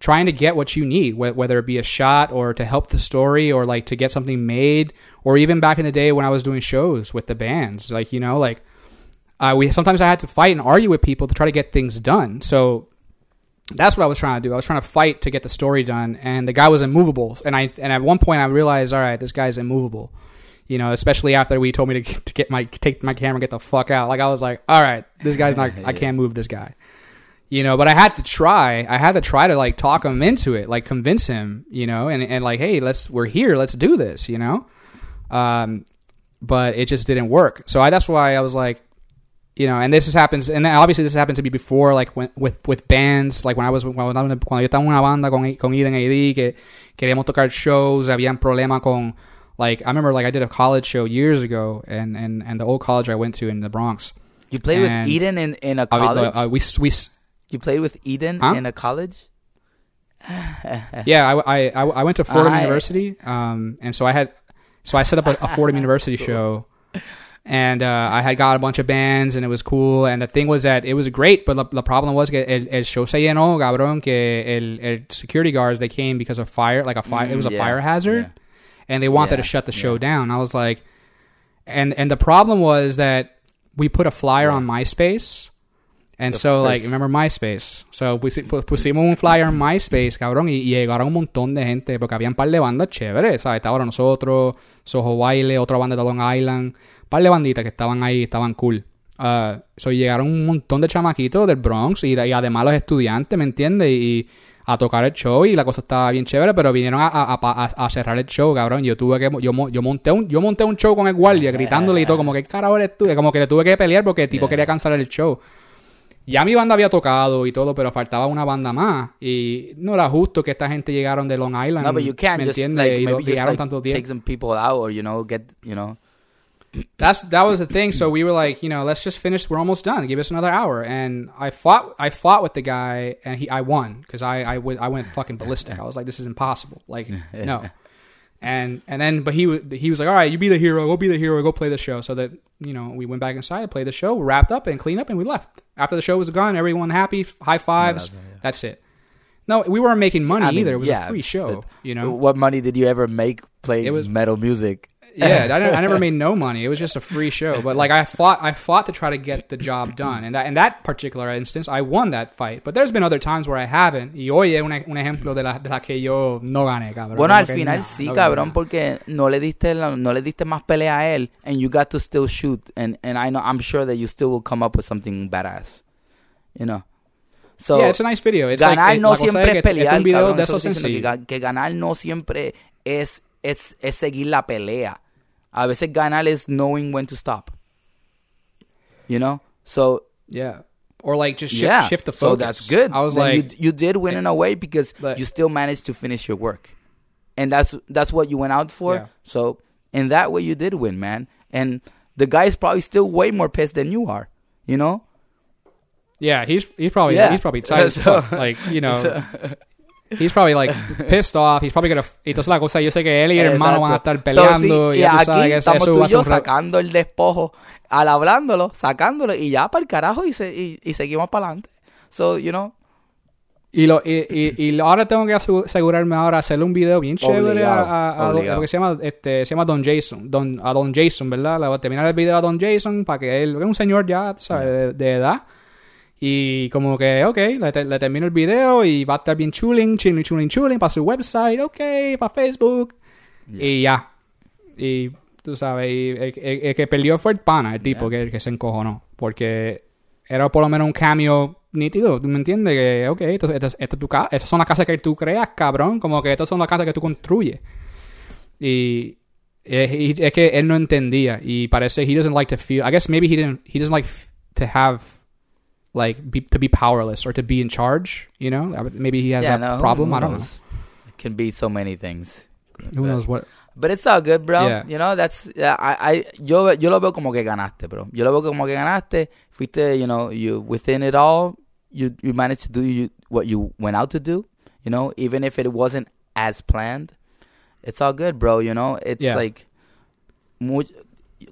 Speaker 2: trying to get what you need, wh- whether it be a shot or to help the story or like to get something made, or even back in the day when I was doing shows with the bands, like, you know, like, uh, we sometimes I had to fight and argue with people to try to get things done. So that's what I was trying to do. I was trying to fight to get the story done, and the guy was immovable. And I and at one point I realized, all right, this guy's immovable. You know, especially after we told me to get, to get my take my camera, and get the fuck out. Like I was like, all right, this guy's not. I can't move this guy. You know, but I had to try. I had to try to like talk him into it, like convince him. You know, and and like, hey, let's we're here. Let's do this. You know, um, but it just didn't work. So I that's why I was like, you know, and this happens, and obviously this happened to me before, like when, with with bands, like when I was cuando, cuando yo estaba en una banda con con Eden AD que queríamos tocar shows, habían problema con like I remember like I did a college show years ago, and and and the old college I went to in the Bronx.
Speaker 3: You played with Eden in, in a
Speaker 2: I
Speaker 3: college?
Speaker 2: uh, we we
Speaker 3: you played with Eden
Speaker 2: Huh?
Speaker 3: in a college?
Speaker 2: yeah, I, I, I went to Fordham
Speaker 3: I-
Speaker 2: University, um, and so I had, so I set up a, a Fordham University show, and uh, I had got a bunch of bands, and it was cool. And the thing was that it was great, but the, the problem was que el, el show se llenó, cabrón, que el, el security guards they came because of fire, like a fire, it was a
Speaker 3: Mm, yeah,
Speaker 2: fire hazard,
Speaker 3: yeah.
Speaker 2: and they wanted
Speaker 3: Yeah,
Speaker 2: to shut the show down. I was like, and and the problem was that we put a flyer on MySpace. And
Speaker 3: Of
Speaker 2: so, like, remember MySpace? So, pusi- pu- pusimos un flyer en MySpace, cabrón, y, y llegaron un montón de gente, porque había un par de bandas chéveres, ¿sabes? Estábamos nosotros, Soho Baile, otra banda de Long Island, un par de banditas que estaban ahí, estaban cool. Uh, so, llegaron un montón de chamaquitos del Bronx y, y además los estudiantes, ¿me entiendes? Y, a tocar el show y la cosa estaba bien chévere, pero vinieron a, a- a- a- a cerrar el show, cabrón. Yo tuve que, yo, yo monté un, yo monté un show con el guardia gritándole y todo, como que carajo eres tú, como que le tuve que pelear porque el tipo
Speaker 3: Yeah.
Speaker 2: quería cancelar el show. Ya mi banda había tocado y todo, pero faltaba una banda más. Y no era justo que esta gente llegaron de Long Island.
Speaker 3: No, but you can't
Speaker 2: ¿me
Speaker 3: just
Speaker 2: entiendes?
Speaker 3: like
Speaker 2: y
Speaker 3: maybe just
Speaker 2: llegaron
Speaker 3: like
Speaker 2: tanto
Speaker 3: take some people out or you know get you know
Speaker 2: That's that was the thing. So we were like, you know, let's just finish. We're almost done. Give us another hour. And I fought. I fought with the guy, and he. I won because I. I went. I went fucking ballistic. I was like, this is impossible. Like, no. And and then, but he was he was like, all right, you be the hero. Go be the hero. Go play the show. So that you know, we went back inside, played the show, wrapped up, and cleaned up, and we left. After the show was gone, everyone happy, high fives.
Speaker 3: that's it, yeah.
Speaker 2: That's it. No, we weren't making money
Speaker 3: I mean,
Speaker 2: either. It was
Speaker 3: yeah,
Speaker 2: a free show. You know.
Speaker 3: what money did you ever make playing
Speaker 2: It was-
Speaker 3: metal music
Speaker 2: yeah, I, never, I never made no money. It was just a free show. But like I fought, I fought to try to get the job done. And that in that particular instance, I won that fight. But there's been other times where I haven't. Y hoy es un, un ejemplo de la, de la que yo no gané, cabrón.
Speaker 3: Bueno, al final
Speaker 2: no,
Speaker 3: sí,
Speaker 2: no
Speaker 3: cabrón, porque no le diste la- no le diste más pelea a él and you got to still shoot and and I know I'm sure that you still will come up with something badass. You know. So
Speaker 2: yeah, it's a nice video. It's
Speaker 3: ganar
Speaker 2: like, eh,
Speaker 3: no
Speaker 2: cosa
Speaker 3: siempre
Speaker 2: es
Speaker 3: pelear,
Speaker 2: es un video
Speaker 3: cabrón,
Speaker 2: de
Speaker 3: eso
Speaker 2: esos
Speaker 3: estoy que, que ganar no siempre es, es, es seguir la pelea. A veces ganar es knowing when to stop. You know? So,
Speaker 2: Yeah. or like just shift,
Speaker 3: yeah,
Speaker 2: shift the focus.
Speaker 3: so that's good.
Speaker 2: I was
Speaker 3: Then
Speaker 2: like,
Speaker 3: you, you did win in a way because
Speaker 2: But-
Speaker 3: you still managed to finish your work, and that's that's what you went out for.
Speaker 2: Yeah.
Speaker 3: So in that way, you did win, man. And the guy is probably still way more pissed than you are. You know?
Speaker 2: yeah, he's he's probably
Speaker 3: Yeah.
Speaker 2: he's probably tight
Speaker 3: So-
Speaker 2: Like you know,
Speaker 3: So-
Speaker 2: he's probably like pissed off. He's probably gonna. Y entonces la cosa, yo sé que él y el hermano van a estar peleando
Speaker 3: So, sí,
Speaker 2: y ya tú
Speaker 3: aquí
Speaker 2: sabes que eso,
Speaker 3: estamos tú
Speaker 2: a
Speaker 3: y yo sacando el despojo, al hablándolo, sacándolo y ya para el carajo y, se, y, y seguimos para adelante. So, you know,
Speaker 2: Y, lo, y, y, y lo- ahora tengo que asegurarme ahora hacerle un video bien chévere a,
Speaker 3: Obligado,
Speaker 2: a, a-
Speaker 3: obligado.
Speaker 2: porque se llama este se llama Don Jason Don, a Don Jason verdad le voy a terminar el video a Don Jason para que él es un señor ya sabes de, de edad y como que ok le, te- le termino el video y va a estar bien chuling chuling chuling chuling para su website ok para Facebook y ya y tú sabes y el, el- el que perdió fue el pana el tipo que, que se encojonó porque era por lo menos un cameo nítido, ¿tú me entiendes? Que, ok, esto, esto, esto es tu ca- estas son las casas que tú creas, cabrón, como que estas son las casas que tú construyes. Y es, y es que él no entendía y parece he doesn't like to feel, I guess maybe he didn't, he doesn't like to have, like, be, to be powerless or to be in charge, you know? Maybe he has
Speaker 3: yeah,
Speaker 2: that
Speaker 3: no,
Speaker 2: problem, I don't know.
Speaker 3: It can be so many things.
Speaker 2: Who knows what...
Speaker 3: But it's all good, bro.
Speaker 2: Yeah.
Speaker 3: You know, that's yeah, I, I yo yo lo veo como que ganaste, bro. Yo lo veo como que ganaste. Fuiste, you know, you within it all, you you managed to do you, what you went out to do. You know, even if it wasn't as planned, it's all good, bro. You know, it's
Speaker 2: Yeah.
Speaker 3: like much,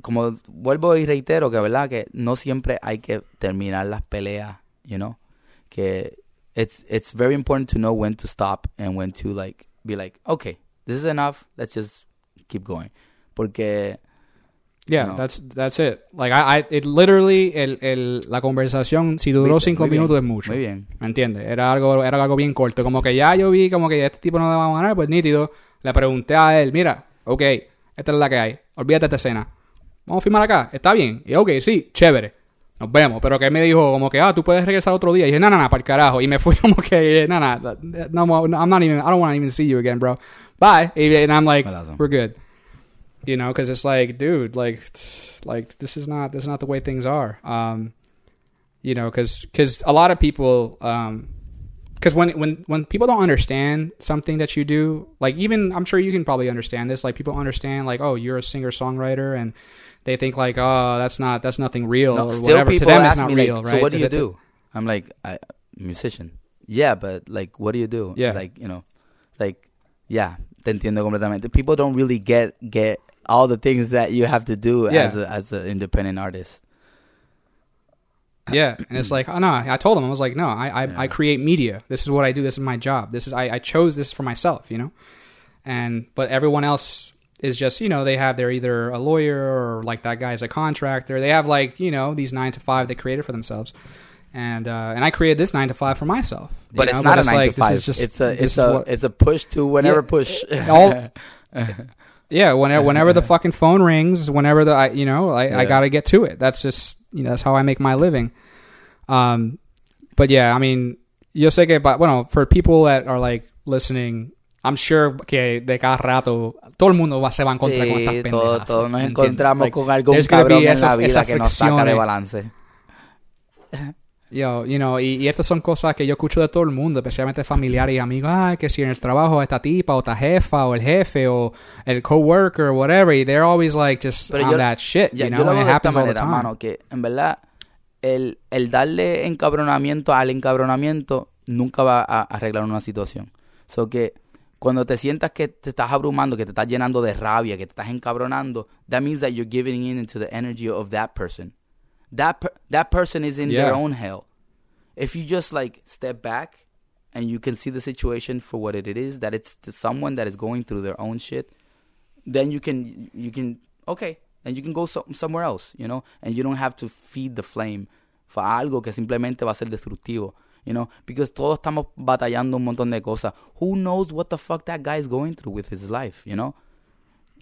Speaker 3: como vuelvo y reitero que verdad que no siempre hay que terminar las peleas. You know, que it's it's very important to know when to stop and when to like be like, okay, this is enough. Let's just keep going. Porque
Speaker 2: Yeah,
Speaker 3: No.
Speaker 2: that's that's it. Like I, I it literally el, el, la conversación si duró cinco
Speaker 3: muy bien,
Speaker 2: minutos es mucho.
Speaker 3: muy bien.
Speaker 2: ¿Me entiendes? Era algo era algo bien corto, como que ya yo vi como que este tipo no le va a ganar, pues nítido. Le pregunté a él, mira, ok, esta es la que hay. Olvídate de esta escena. Vamos a filmar acá, está bien. Y ok, sí, chévere. Nos vemos. Pero que él me dijo como que, ah, tú puedes regresar otro día. Y dije, no, no, no, para el carajo. Y me fui como que, no, no, no, I'm not even, I don't want to even see you again, bro. Bye. And I'm like, we're good. You know, because it's like, dude, like, like this is not, this is not the way things are. Um, you know, because because a lot of people, um, because when when when people don't understand something that you do, like even I'm sure you can probably understand this. Like people understand, like, oh, you're a singer songwriter, and they think like, oh, that's not that's nothing real
Speaker 3: No,
Speaker 2: or whatever. To them, it's not
Speaker 3: me
Speaker 2: real,
Speaker 3: like,
Speaker 2: right?
Speaker 3: so what do you do? I'm like, I, musician. Yeah, but like, what do you do?
Speaker 2: Yeah.
Speaker 3: Like, you know, like, yeah, te entiendo completamente. People don't really get get all the things that you have to do
Speaker 2: Yeah.
Speaker 3: as a, as an independent artist.
Speaker 2: Yeah, and it's like, oh no, I told him I was like, no, I I, I create media. This is what I do. This is my job. This is I, I chose this for myself, you know. And but everyone else is just you know they have they're either a lawyer or like that guy's a contractor. They have like you know these nine to five they created for themselves. And uh, and I created this nine to five for myself,
Speaker 3: But
Speaker 2: know?
Speaker 3: it's not a
Speaker 2: it's
Speaker 3: nine
Speaker 2: like,
Speaker 3: to five.
Speaker 2: Just,
Speaker 3: it's a it's a
Speaker 2: what-
Speaker 3: it's a push to whenever
Speaker 2: Yeah.
Speaker 3: push.
Speaker 2: all yeah whenever whenever the fucking phone rings whenever the I, you know I, I gotta get to it that's just you know that's how I make my living um but yeah I mean yo sé que but bueno for people that are like listening I'm sure que de cada rato todo el mundo va, se va a encontrar con estas
Speaker 3: Sí,
Speaker 2: pendejas
Speaker 3: todos, nos
Speaker 2: ¿entiendes?
Speaker 3: encontramos
Speaker 2: Like,
Speaker 3: con algún cabrón en
Speaker 2: esa-
Speaker 3: la vida que nos saca de balance.
Speaker 2: Yo, you know, y, y estas son cosas que yo escucho de todo el mundo, especialmente familiares y amigos. Ay, que si en el trabajo esta tipa o esta jefa o el jefe o el coworker whatever, y they're always like just
Speaker 3: Pero
Speaker 2: on
Speaker 3: yo-
Speaker 2: that shit,
Speaker 3: Ya,
Speaker 2: you
Speaker 3: yo
Speaker 2: know,
Speaker 3: lo
Speaker 2: and it happens all the
Speaker 3: manera,
Speaker 2: time.
Speaker 3: mano, que en verdad el, el darle encabronamiento al encabronamiento nunca va a arreglar una situación. So que cuando te sientas que te estás abrumando, que te estás llenando de rabia, que te estás encabronando, that means that you're giving in into the energy of that person. That per- that person is in
Speaker 2: Yeah.
Speaker 3: their own hell. If you just like step back and you can see the situation for what it is, that it's someone that is going through their own shit, then you can you can okay, and you can go so, somewhere else, you know, and you don't have to feed the flame for algo que simplemente va a ser destructivo, you know, because todos estamos batallando un montón de cosas. Who knows what the fuck that guy is going through with his life, you know?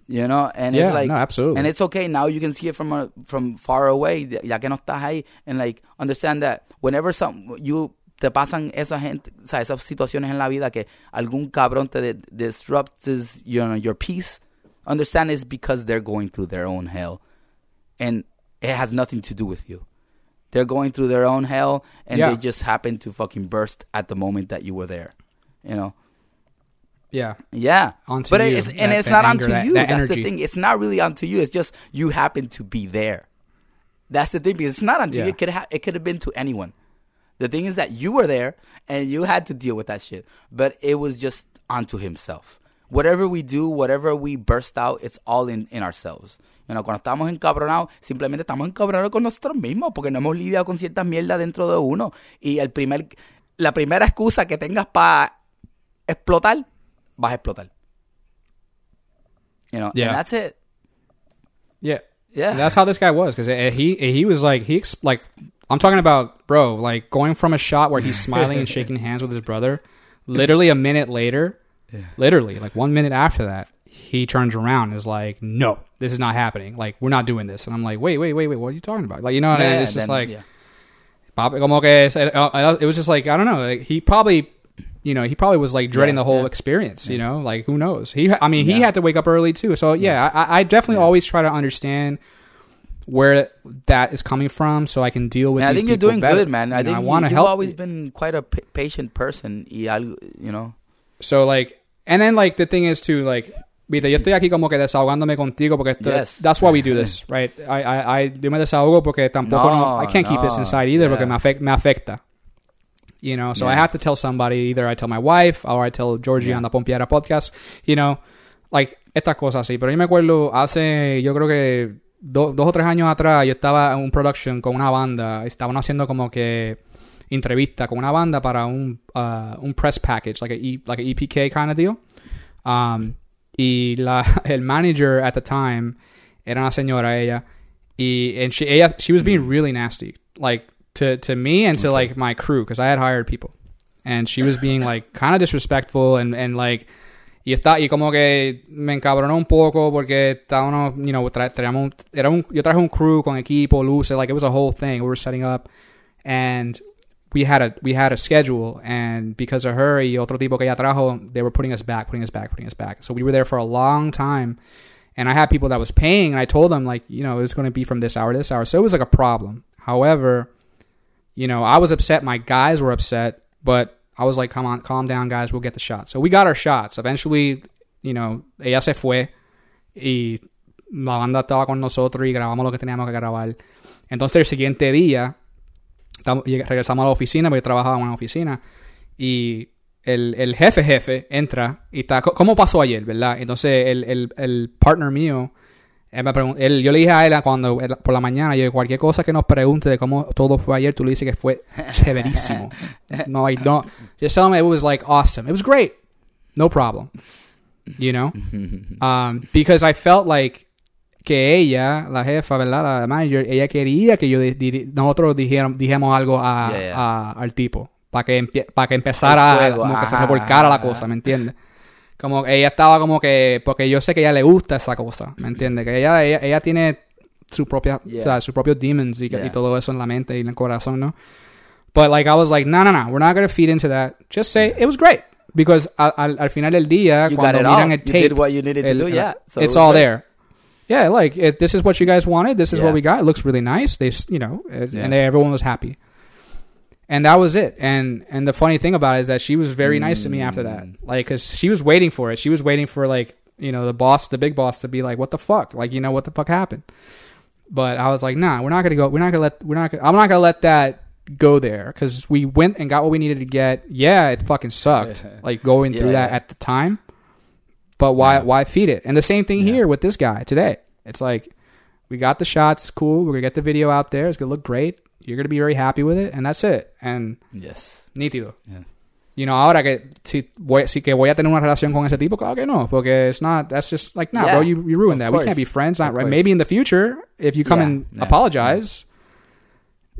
Speaker 3: You know, and
Speaker 2: yeah,
Speaker 3: it's like
Speaker 2: no, absolutely.
Speaker 3: and it's okay now you can see it from a, from far away ya que no estás ahí and like understand that whenever some you te pasan esa gente o sea, esas situaciones en la vida que algún cabrón te de- disrupts you know, your peace understand it's because they're going through their own hell and it has nothing to do with you They're going through their own hell, and
Speaker 2: Yeah.
Speaker 3: they just happen to fucking burst at the moment that you were there. You know.
Speaker 2: Yeah.
Speaker 3: Yeah,
Speaker 2: Onto
Speaker 3: but
Speaker 2: you,
Speaker 3: it's and it's not
Speaker 2: anger,
Speaker 3: onto
Speaker 2: that-
Speaker 3: you.
Speaker 2: that
Speaker 3: That's
Speaker 2: energy.
Speaker 3: the thing. It's not really onto you. It's just you happen to be there. That's the thing because it's not onto
Speaker 2: Yeah.
Speaker 3: you. It could ha- it could have been to anyone. The thing is that you were there and you had to deal with that shit. But it was just onto himself. Whatever we do, whatever we burst out, it's all in, in ourselves. Know, cuando estamos encabronados, simplemente estamos encabronados con nosotros mismos porque no hemos lidiado con ciertas mierdas dentro de uno. Y el primer, la primera excusa que tengas para explotar, vas a explotar. You know,
Speaker 2: Yeah.
Speaker 3: and that's it.
Speaker 2: Yeah.
Speaker 3: Yeah.
Speaker 2: And that's how this guy was because he he was like he ex- like I'm talking about bro like going from a shot where he's smiling and shaking hands with his brother, literally a minute later, literally like one minute after that, he turns around and is like, "No, this is not happening. Like we're not doing this." And I'm like, "Wait, wait, wait, wait. What are you talking about?" Like you know, what I mean? It's just
Speaker 3: then-
Speaker 2: like
Speaker 3: yeah.
Speaker 2: Que es- eh, oh, it, was just like I don't know. Like, he probably, you know, he probably was like dreading
Speaker 3: Yeah,
Speaker 2: the whole
Speaker 3: yeah.
Speaker 2: experience. You know, like who knows? He, I mean, he
Speaker 3: Yeah.
Speaker 2: had to wake up early too. So yeah, I, I definitely
Speaker 3: Yeah.
Speaker 2: always try to understand where that is coming from, so I can deal with.
Speaker 3: I think you're doing
Speaker 2: better.
Speaker 3: good, man. I
Speaker 2: You know,
Speaker 3: think
Speaker 2: I
Speaker 3: you,
Speaker 2: want to
Speaker 3: you've
Speaker 2: help.
Speaker 3: always been quite a p- patient person. You know.
Speaker 2: So like, and then like the thing is too like, viste, yo estoy aquí como que desahogándome contigo porque esto-
Speaker 3: Yes.
Speaker 2: that's why we do this, right? I, I, I, yo me desahogo porque tampoco no,
Speaker 3: No,
Speaker 2: I can't keep this inside either porque
Speaker 3: yeah.
Speaker 2: me, afect, me afecta. You know, so I have to tell somebody. Either I tell my wife or I tell Georgie
Speaker 3: Yeah.
Speaker 2: on the Pompiera podcast. You know, like estas cosas así. Pero yo me acuerdo hace, yo creo que do- dos o tres años atrás, yo estaba en un production con una banda. Estaban haciendo como que entrevista con una banda para un, uh, un press package, like a, e, like a EPK kind of deal. Um, y la, el manager at the time era una señora ella. Y and she, ella, she was being really nasty, like to, to me and to like my crew, because I had hired people. And she was being like kind of disrespectful and, and like, y está, y como que me encabronó un poco porque estábamos, you know, tra, traíamos, un- era un, yo traje un crew con equipo, luces, like it was a whole thing. We were setting up and we had a we had a schedule and because of her y otro tipo que trajo they were putting us back putting us back putting us back. So we were there for a long time and i had people that was paying and i told them like you know it was going to be from this hour to this hour. So it was like a problem. However you know i was upset my guys were upset but i was like come on calm down guys we'll get the shot. So we got our shots. Eventually you know ella se fue y la banda estaba con nosotros y grabamos lo que teníamos que grabar. Entonces el siguiente día regresamos a la oficina porque yo trabajaba en una oficina y el, el jefe jefe entra y está ¿cómo pasó ayer? ¿verdad? entonces el, el, el partner mío él me yo le dije a él cuando él- por la mañana yo cualquier cosa que nos pregunte de cómo todo fue ayer tú le dices que fue chéverísimo no like no just tell him it was like awesome. It was great. No problem. You know um, because I felt like que ella, la jefa, ¿verdad? La manager, ella quería que yo di- di- nosotros dijéramos, dijéramos algo a,
Speaker 3: Yeah, yeah.
Speaker 2: a- al tipo para que para que empezara
Speaker 3: fuego,
Speaker 2: como que se
Speaker 3: ajá,
Speaker 2: revolcara la
Speaker 3: ajá.
Speaker 2: cosa, ¿me entiendes? Como ella estaba como que porque yo sé que a ella le gusta esa cosa, ¿me entiendes? Que ella ella, ella tiene su propia,
Speaker 3: Yeah.
Speaker 2: o sea, sus propios demons y, y todo eso en la mente y en el corazón, ¿no? But like I was like, no, no, no, we're not gonna feed into that. Just say it was great because al, al, al final del día
Speaker 3: You
Speaker 2: cuando miran
Speaker 3: all.
Speaker 2: el
Speaker 3: You
Speaker 2: tape,
Speaker 3: did what you needed to
Speaker 2: el-
Speaker 3: do, yeah. So it
Speaker 2: it's all there. Yeah, like this is what you guys wanted. This is
Speaker 3: Yeah.
Speaker 2: what we got. It looks really nice. They, s- you know, it-
Speaker 3: Yeah.
Speaker 2: and they, everyone was happy. And that was it. And and the funny thing about it is that she was very nice to me after that.
Speaker 3: Mm.
Speaker 2: Like, cause she was waiting for it. She was waiting for like you know the boss, the big boss, to be like, "What the fuck?" Like, you know, what the fuck happened? But I was like, "Nah, we're not gonna go. We're not gonna let. We're not. Gonna, I'm not gonna let that go there because we went and got what we needed to get. Yeah, it fucking sucked. like going through
Speaker 3: Yeah,
Speaker 2: that at the time. But why
Speaker 3: Yeah.
Speaker 2: why feed it? And the same thing
Speaker 3: Yeah.
Speaker 2: here with this guy today. It's like we got the shots, cool. We're gonna get the video out there. It's gonna look great. You're gonna be very happy with it, and that's it. And
Speaker 3: Yes.
Speaker 2: nítido.
Speaker 3: Yeah.
Speaker 2: You know, ahora que si voy, si que voy a tener una relación con ese tipo, claro que no, porque it's not. That's just like, nah,
Speaker 3: Yeah,
Speaker 2: bro, you you ruined
Speaker 3: of
Speaker 2: that. We can't be friends. Not
Speaker 3: Of
Speaker 2: right.
Speaker 3: course.
Speaker 2: Maybe in the future, if you come and apologize.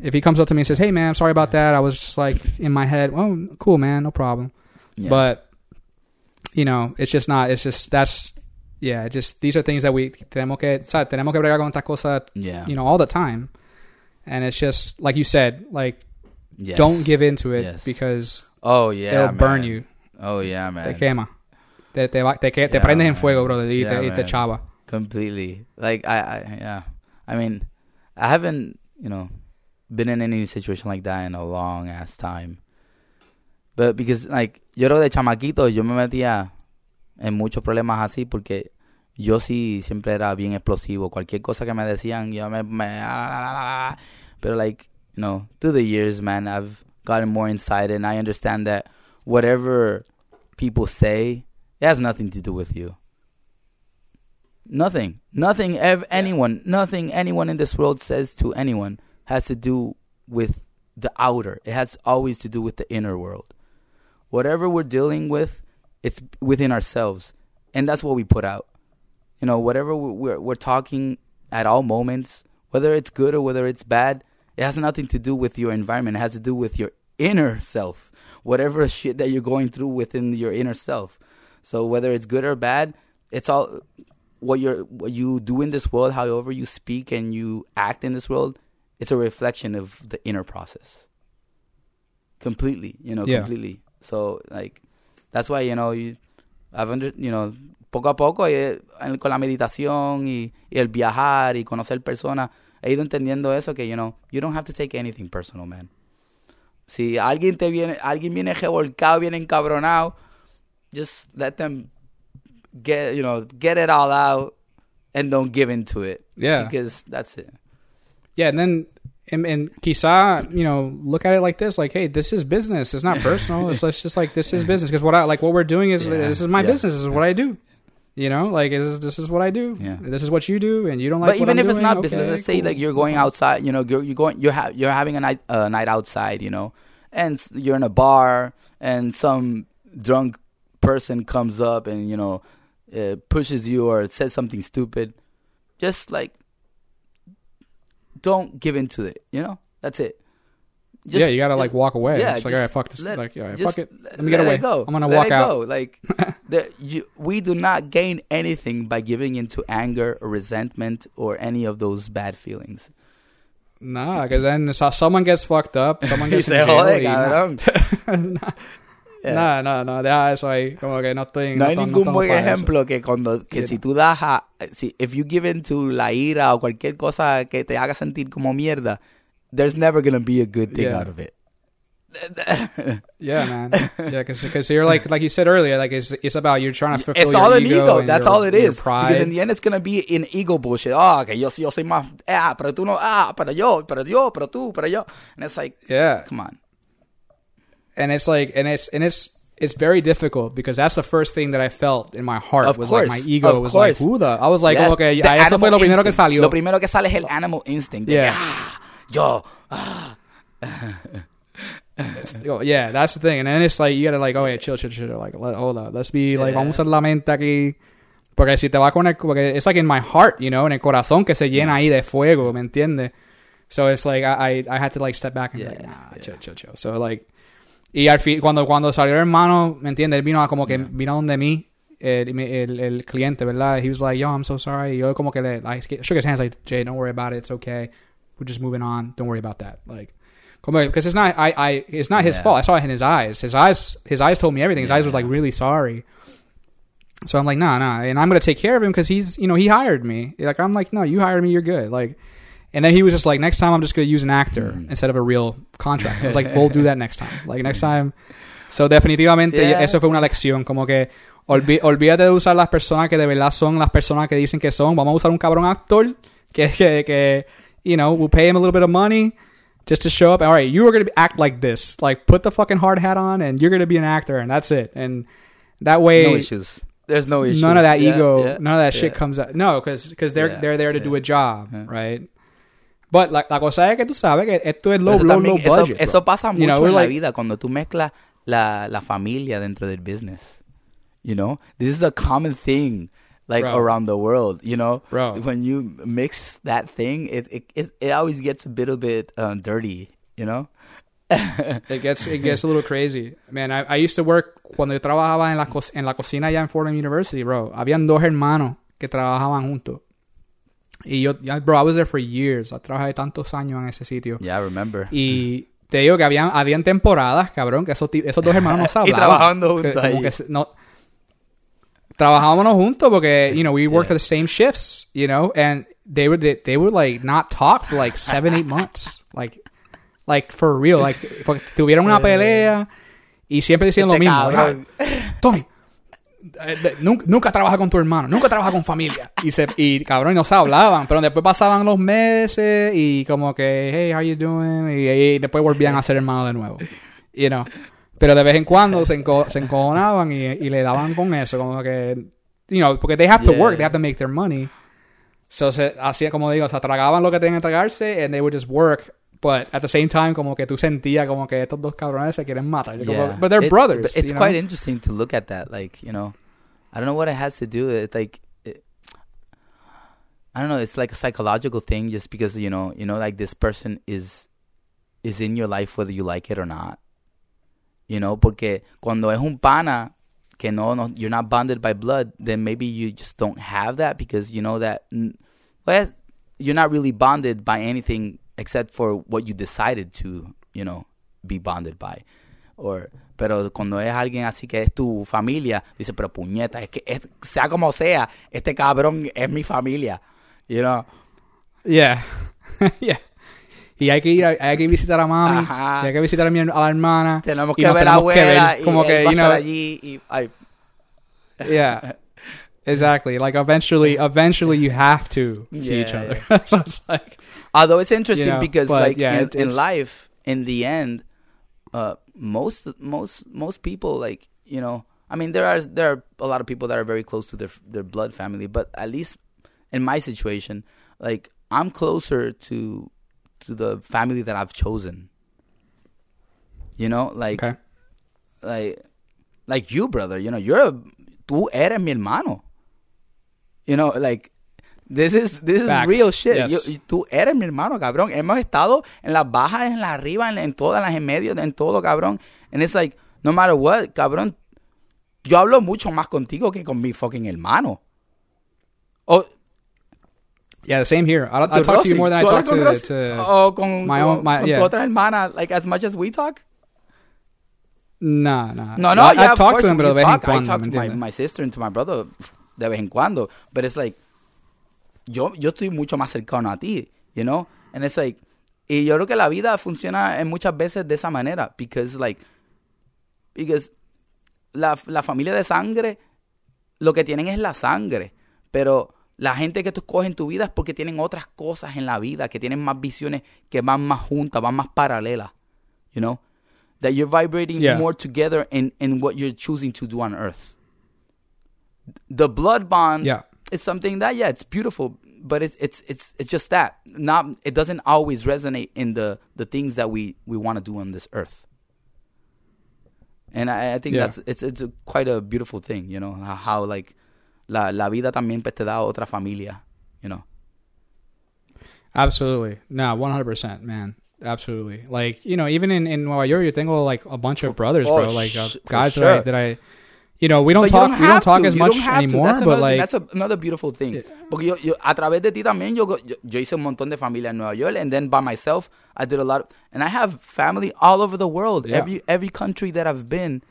Speaker 2: If he comes up to me and says, "Hey, man, I'm sorry about that. I was just like in my head. Oh, cool, man, no problem." But you know, it's just not. It's just that's yeah. Just these are things that we tenemos que ¿sabes? tenemos que bregar con estas cosas.
Speaker 3: yeah.
Speaker 2: You know, all the time. And it's just like you said, like
Speaker 3: Yes.
Speaker 2: don't give into it
Speaker 3: Yes.
Speaker 2: because
Speaker 3: Oh yeah.
Speaker 2: it'll burn you.
Speaker 3: Oh yeah, man.
Speaker 2: Te quema. Te, te, va- te, te
Speaker 3: Yeah,
Speaker 2: prendes en
Speaker 3: man.
Speaker 2: fuego, brother, y,
Speaker 3: Yeah,
Speaker 2: te, y te chava.
Speaker 3: completely like I, I yeah i mean i haven't you know been in any situation like that in a long ass time. But because like yo creo de chamaquito yo me metía en muchos problemas así porque yo sí siempre era bien explosivo. Cualquier cosa que me decían, yo me, me ah, pero like, you know, through the years, man, I've gotten more insight and I understand that whatever people say, it has nothing to do with you. Nothing. Nothing ev- anyone, nothing anyone in this world says to anyone has to do with the outer. It has always to do with the inner world. Whatever we're dealing with, it's within ourselves. And that's what we put out. You know, whatever we- we're, we're talking at all moments, whether it's good or whether it's bad, it has nothing to do with your environment. It has to do with your inner self. Whatever shit that you're going through within your inner self. So whether it's good or bad, it's all what you're what you do in this world, however you speak and you act in this world, it's a reflection of the inner process. Completely, you know,
Speaker 2: Yeah.
Speaker 3: completely. So like that's why you know you I've under, you know poco a poco eh, en- con la meditación y, y el viajar y conocer personas he ido entendiendo eso que you know you don't have to take anything personal man. Si alguien te viene alguien viene revolcado viene encabronado just let them get you know get it all out and don't give into it.
Speaker 2: Yeah.
Speaker 3: because that's it.
Speaker 2: Yeah, and then and, and quizá you know look at it like this, like, hey, this is business. It's not personal. it's, it's just like this is business because what I like what we're doing is
Speaker 3: Yeah,
Speaker 2: this is my
Speaker 3: yeah,
Speaker 2: business. This is what I do. You know, like this is, this is what I do.
Speaker 3: Yeah.
Speaker 2: This is what you do, and you don't like.
Speaker 3: but even
Speaker 2: I'm
Speaker 3: if it's not
Speaker 2: okay,
Speaker 3: business, let's say
Speaker 2: cool.
Speaker 3: like you're going outside, you know, you're you're going you're ha- you're having a night uh, night outside, you know, and you're in a bar and some drunk person comes up and you know uh, pushes you or says something stupid, just like don't give into it, you know. That's it. Just-
Speaker 2: yeah, you gotta like walk away.
Speaker 3: yeah,
Speaker 2: it's like all right, fuck this.
Speaker 3: let-
Speaker 2: like,
Speaker 3: just
Speaker 2: fuck it.
Speaker 3: let-
Speaker 2: Let me get
Speaker 3: let
Speaker 2: away.
Speaker 3: Go.
Speaker 2: I'm gonna
Speaker 3: Let
Speaker 2: walk out.
Speaker 3: Go. Like the, you, we do not gain anything by giving into anger or resentment or any of those bad feelings.
Speaker 2: Nah, because then so- someone gets fucked up, someone gets in jail. y
Speaker 3: cabrón.
Speaker 2: nah, nah, nah, deja eso ahí. Como que no estoy.
Speaker 3: No hay
Speaker 2: to-
Speaker 3: ningún buen
Speaker 2: para eso.
Speaker 3: ejemplo que cuando que
Speaker 2: Yeah.
Speaker 3: si tú das a, si if you give into la ira o cualquier cosa que te haga sentir como mierda, there's never gonna be a good thing
Speaker 2: Yeah.
Speaker 3: out of it.
Speaker 2: Yeah, man. Yeah, because you're like like you said earlier, like it's it's about you're trying to fulfill
Speaker 3: it's
Speaker 2: your
Speaker 3: all an
Speaker 2: ego.
Speaker 3: That's
Speaker 2: your-
Speaker 3: all it is.
Speaker 2: Pride.
Speaker 3: Because in the end, it's gonna be in ego bullshit. Oh, que yo, yo soy más. Ah, pero tú no. Ah, pero yo, pero yo, pero tú, pero yo. And it's like,
Speaker 2: yeah,
Speaker 3: come on.
Speaker 2: And it's like and it's and it's it's very difficult because that's the first thing that I felt in my heart
Speaker 3: Of
Speaker 2: was
Speaker 3: course,
Speaker 2: like my ego was like who the I was like
Speaker 3: Yes,
Speaker 2: que
Speaker 3: the
Speaker 2: ya, eso fue lo primero que salió.
Speaker 3: Lo primero que sale es el animal instinct.
Speaker 2: Yeah.
Speaker 3: ah, yo. ah.
Speaker 2: Oh, yeah, that's the thing. And then it's like you gotta like, oh yeah, chill, chill, chill. Like, let, hold up, let's be like, vamos a la mente aquí. Porque si te va con el, porque it's like in my heart, you know, en el corazón que se llena ahí de fuego, ¿me entiendes? So it's like I, I I had to like step back and be like, nah,
Speaker 3: yeah.
Speaker 2: chill, chill, chill. So like, y al fin, cuando cuando salió el hermano, ¿me entiendes? Él vino a como que
Speaker 3: Yeah.
Speaker 2: vino donde mí. El, el, el cliente, ¿verdad? He was like, yo, I'm so sorry. Y yo como que le, I shook his hands like, Jay, don't worry about it. It's okay. We're just moving on. Don't worry about that. Like, because it's not I, I it's not his
Speaker 3: Yeah.
Speaker 2: fault. I saw it in his eyes. His eyes his eyes told me everything. His eyes were like really sorry. So I'm like, nah, nah, and I'm gonna take care of him because he's you know he hired me. Like I'm like, no, you hired me, you're good. Like, and then he was just like, next time I'm just gonna use an actor
Speaker 3: Mm.
Speaker 2: instead of a real contract. I was like, we'll do that next time. Like next time. So definitivamente
Speaker 3: Yeah.
Speaker 2: eso fue una lección, como que olví- olvídate de usar las personas que de verdad son las personas que dicen que son. Vamos a usar un cabrón actor que que, que you know we'll pay him a little bit of money just to show up. All right, you are going to act like this. Like put the fucking hard hat on, and you're going to be an actor, and that's it. And that way,
Speaker 3: No issues. There's no issues.
Speaker 2: none of that
Speaker 3: Yeah,
Speaker 2: ego,
Speaker 3: yeah,
Speaker 2: none of that shit comes out. No, because cuz they're
Speaker 3: Yeah,
Speaker 2: they're there to do a job,
Speaker 3: Yeah.
Speaker 2: right? But la, la cosa es que tú sabes que esto es low, low, low
Speaker 3: eso-
Speaker 2: budget.
Speaker 3: Eso,
Speaker 2: bro.
Speaker 3: pasa mucho
Speaker 2: You know,
Speaker 3: en la vida cuando tú mezclas la, la familia dentro del business. You know, this is a common thing, like
Speaker 2: Bro.
Speaker 3: around the world. You know,
Speaker 2: Bro.
Speaker 3: when you mix that thing, it it it, it always gets a little bit um, dirty. You know.
Speaker 2: It gets it gets a little crazy. Man, I, I used to work cuando yo trabajaba en la co- en la cocina allá en Fordham University, bro. Habían dos hermanos que trabajaban juntos. Y yo, bro, I was there for years. Trabajé tantos años en ese sitio.
Speaker 3: Yeah, I remember.
Speaker 2: Y te digo que habían, habían temporadas, cabrón, que esos, esos dos hermanos no se
Speaker 3: Y
Speaker 2: hablaban.
Speaker 3: trabajando
Speaker 2: Que-
Speaker 3: juntos
Speaker 2: como
Speaker 3: ahí.
Speaker 2: que se- no, trabajábamos juntos porque, you know, we worked
Speaker 3: Yeah.
Speaker 2: the same shifts, you know, and they would, they, they would like not talk for like seven, eight months. Like, Like, for real. Like, porque tuvieron una pelea y siempre decían lo
Speaker 3: Este
Speaker 2: mismo.
Speaker 3: cabrón.
Speaker 2: "Ah, Tommy, eh, nunca, nunca trabaja con tu hermano, nunca trabaja con familia. Y, se, y cabrón, y no se hablaban. Pero después pasaban los meses y como que, hey, how you doing? Y, y después volvían a ser hermanos de nuevo. You know. Pero de vez en cuando se, enco- se encojonaban y, y le daban con eso. Como que, you know, porque they have to
Speaker 3: Yeah.
Speaker 2: work, they have to make their money. So, se hacía como digo, se tragaban lo que tenían que tragarse and they would just work. But at the same time, como que tú sentías como que estos dos cabrones se quieren matar. Como- but they're
Speaker 3: It-
Speaker 2: brothers.
Speaker 3: but it's
Speaker 2: you know?
Speaker 3: quite interesting to look at that. Like, you know, I don't know what it has to do. It's like, it, I don't know. It's like a psychological thing, just because you know, you know, like this person is is in your life whether you like it or not. You know, porque cuando es un pana que no, no you're not bonded by blood, then maybe you just don't have that because you know that well, you're not really bonded by anything except for what you decided to, you know, be bonded by. Or, pero cuando es alguien así que es tu familia, dice, pero puñeta, es que es- sea como sea, este cabrón es mi familia. You know?
Speaker 2: Yeah. yeah. Y hay que ir, a- hay que visitar a mami,
Speaker 3: Ajá.
Speaker 2: y hay que visitar a, mi, a la hermana.
Speaker 3: Tenemos que ver a la
Speaker 2: tenemos que
Speaker 3: abuela y
Speaker 2: como
Speaker 3: él
Speaker 2: que,
Speaker 3: va
Speaker 2: you
Speaker 3: estar
Speaker 2: know,
Speaker 3: allí y, ay,
Speaker 2: yeah. Exactly. Like eventually, eventually you have to see each
Speaker 3: Yeah,
Speaker 2: other. so it's like,
Speaker 3: Although it's interesting
Speaker 2: You know,
Speaker 3: because
Speaker 2: but
Speaker 3: like
Speaker 2: yeah,
Speaker 3: in,
Speaker 2: it-
Speaker 3: in life, in the end, uh, most most most people like you know, I mean there are there are a lot of people that are very close to their their blood family, but at least in my situation, like I'm closer to to the family that I've chosen. You know, like
Speaker 2: okay.
Speaker 3: like like you, brother. You know, you're a, tú eres mi hermano. You know, like this is this is
Speaker 2: Facts.
Speaker 3: real shit.
Speaker 2: Yes.
Speaker 3: You- tú eres mi hermano, cabrón. Hemos estado en las bajas, en las arriba, en, en todas las en medio, en todo, cabrón. And it's like no matter what, cabrón. Yo hablo mucho más contigo que con mi fucking hermano. O
Speaker 2: Yeah, the same here. I, I talk to you more than I
Speaker 3: ¿tú
Speaker 2: talk to,
Speaker 3: Rosy?
Speaker 2: to
Speaker 3: o con,
Speaker 2: my own- my-
Speaker 3: con
Speaker 2: yeah.
Speaker 3: tu otra hermana, like as much as we talk.
Speaker 2: Nah, nah.
Speaker 3: No, no,
Speaker 2: I,
Speaker 3: yeah,
Speaker 2: I
Speaker 3: of
Speaker 2: talk
Speaker 3: course,
Speaker 2: to them,
Speaker 3: we
Speaker 2: pero de vez en
Speaker 3: talk. I talk
Speaker 2: ¿me
Speaker 3: to my, my sister and to my brother de vez en cuando. But it's like, yo, yo estoy mucho más cercano a ti, you know? And it's like, y yo creo que la vida funciona en muchas veces de esa manera. Because like, because la, la familia de sangre, lo que tienen es la sangre. Pero la gente que tú escoges en tu vida es porque tienen otras cosas en la vida, que tienen más visiones que van más juntas, van más paralelas, you know? That you're vibrating
Speaker 2: Yeah.
Speaker 3: more together in, in what you're choosing to do on earth. The blood bond
Speaker 2: Yeah.
Speaker 3: it's something that yeah, it's beautiful, but it's it's it's it's just that. Not it doesn't always resonate in the the things that we we want to do on this earth. And I, I think
Speaker 2: Yeah.
Speaker 3: that's it's it's a, quite a beautiful thing, you know, how, how like la la vida también te da otra familia, you know.
Speaker 2: Absolutely. No, 100%, man. Absolutely. Like, you know, even in, in Nueva York, you tengo like a bunch of brothers,
Speaker 3: oh,
Speaker 2: bro. Like uh, guys that. I, that I, you know, we don't
Speaker 3: But
Speaker 2: talk,
Speaker 3: don't
Speaker 2: we don't talk
Speaker 3: to.
Speaker 2: as
Speaker 3: You
Speaker 2: much
Speaker 3: don't have to.
Speaker 2: anymore,
Speaker 3: That's
Speaker 2: but
Speaker 3: another,
Speaker 2: like,
Speaker 3: that's a, another beautiful thing. Porque yo, yo a través de ti también yo, yo yo hice un montón de familia en Nueva York, and then by myself I did a lot, and I have family all over the world.
Speaker 2: Yeah.
Speaker 3: Every every country that I've been,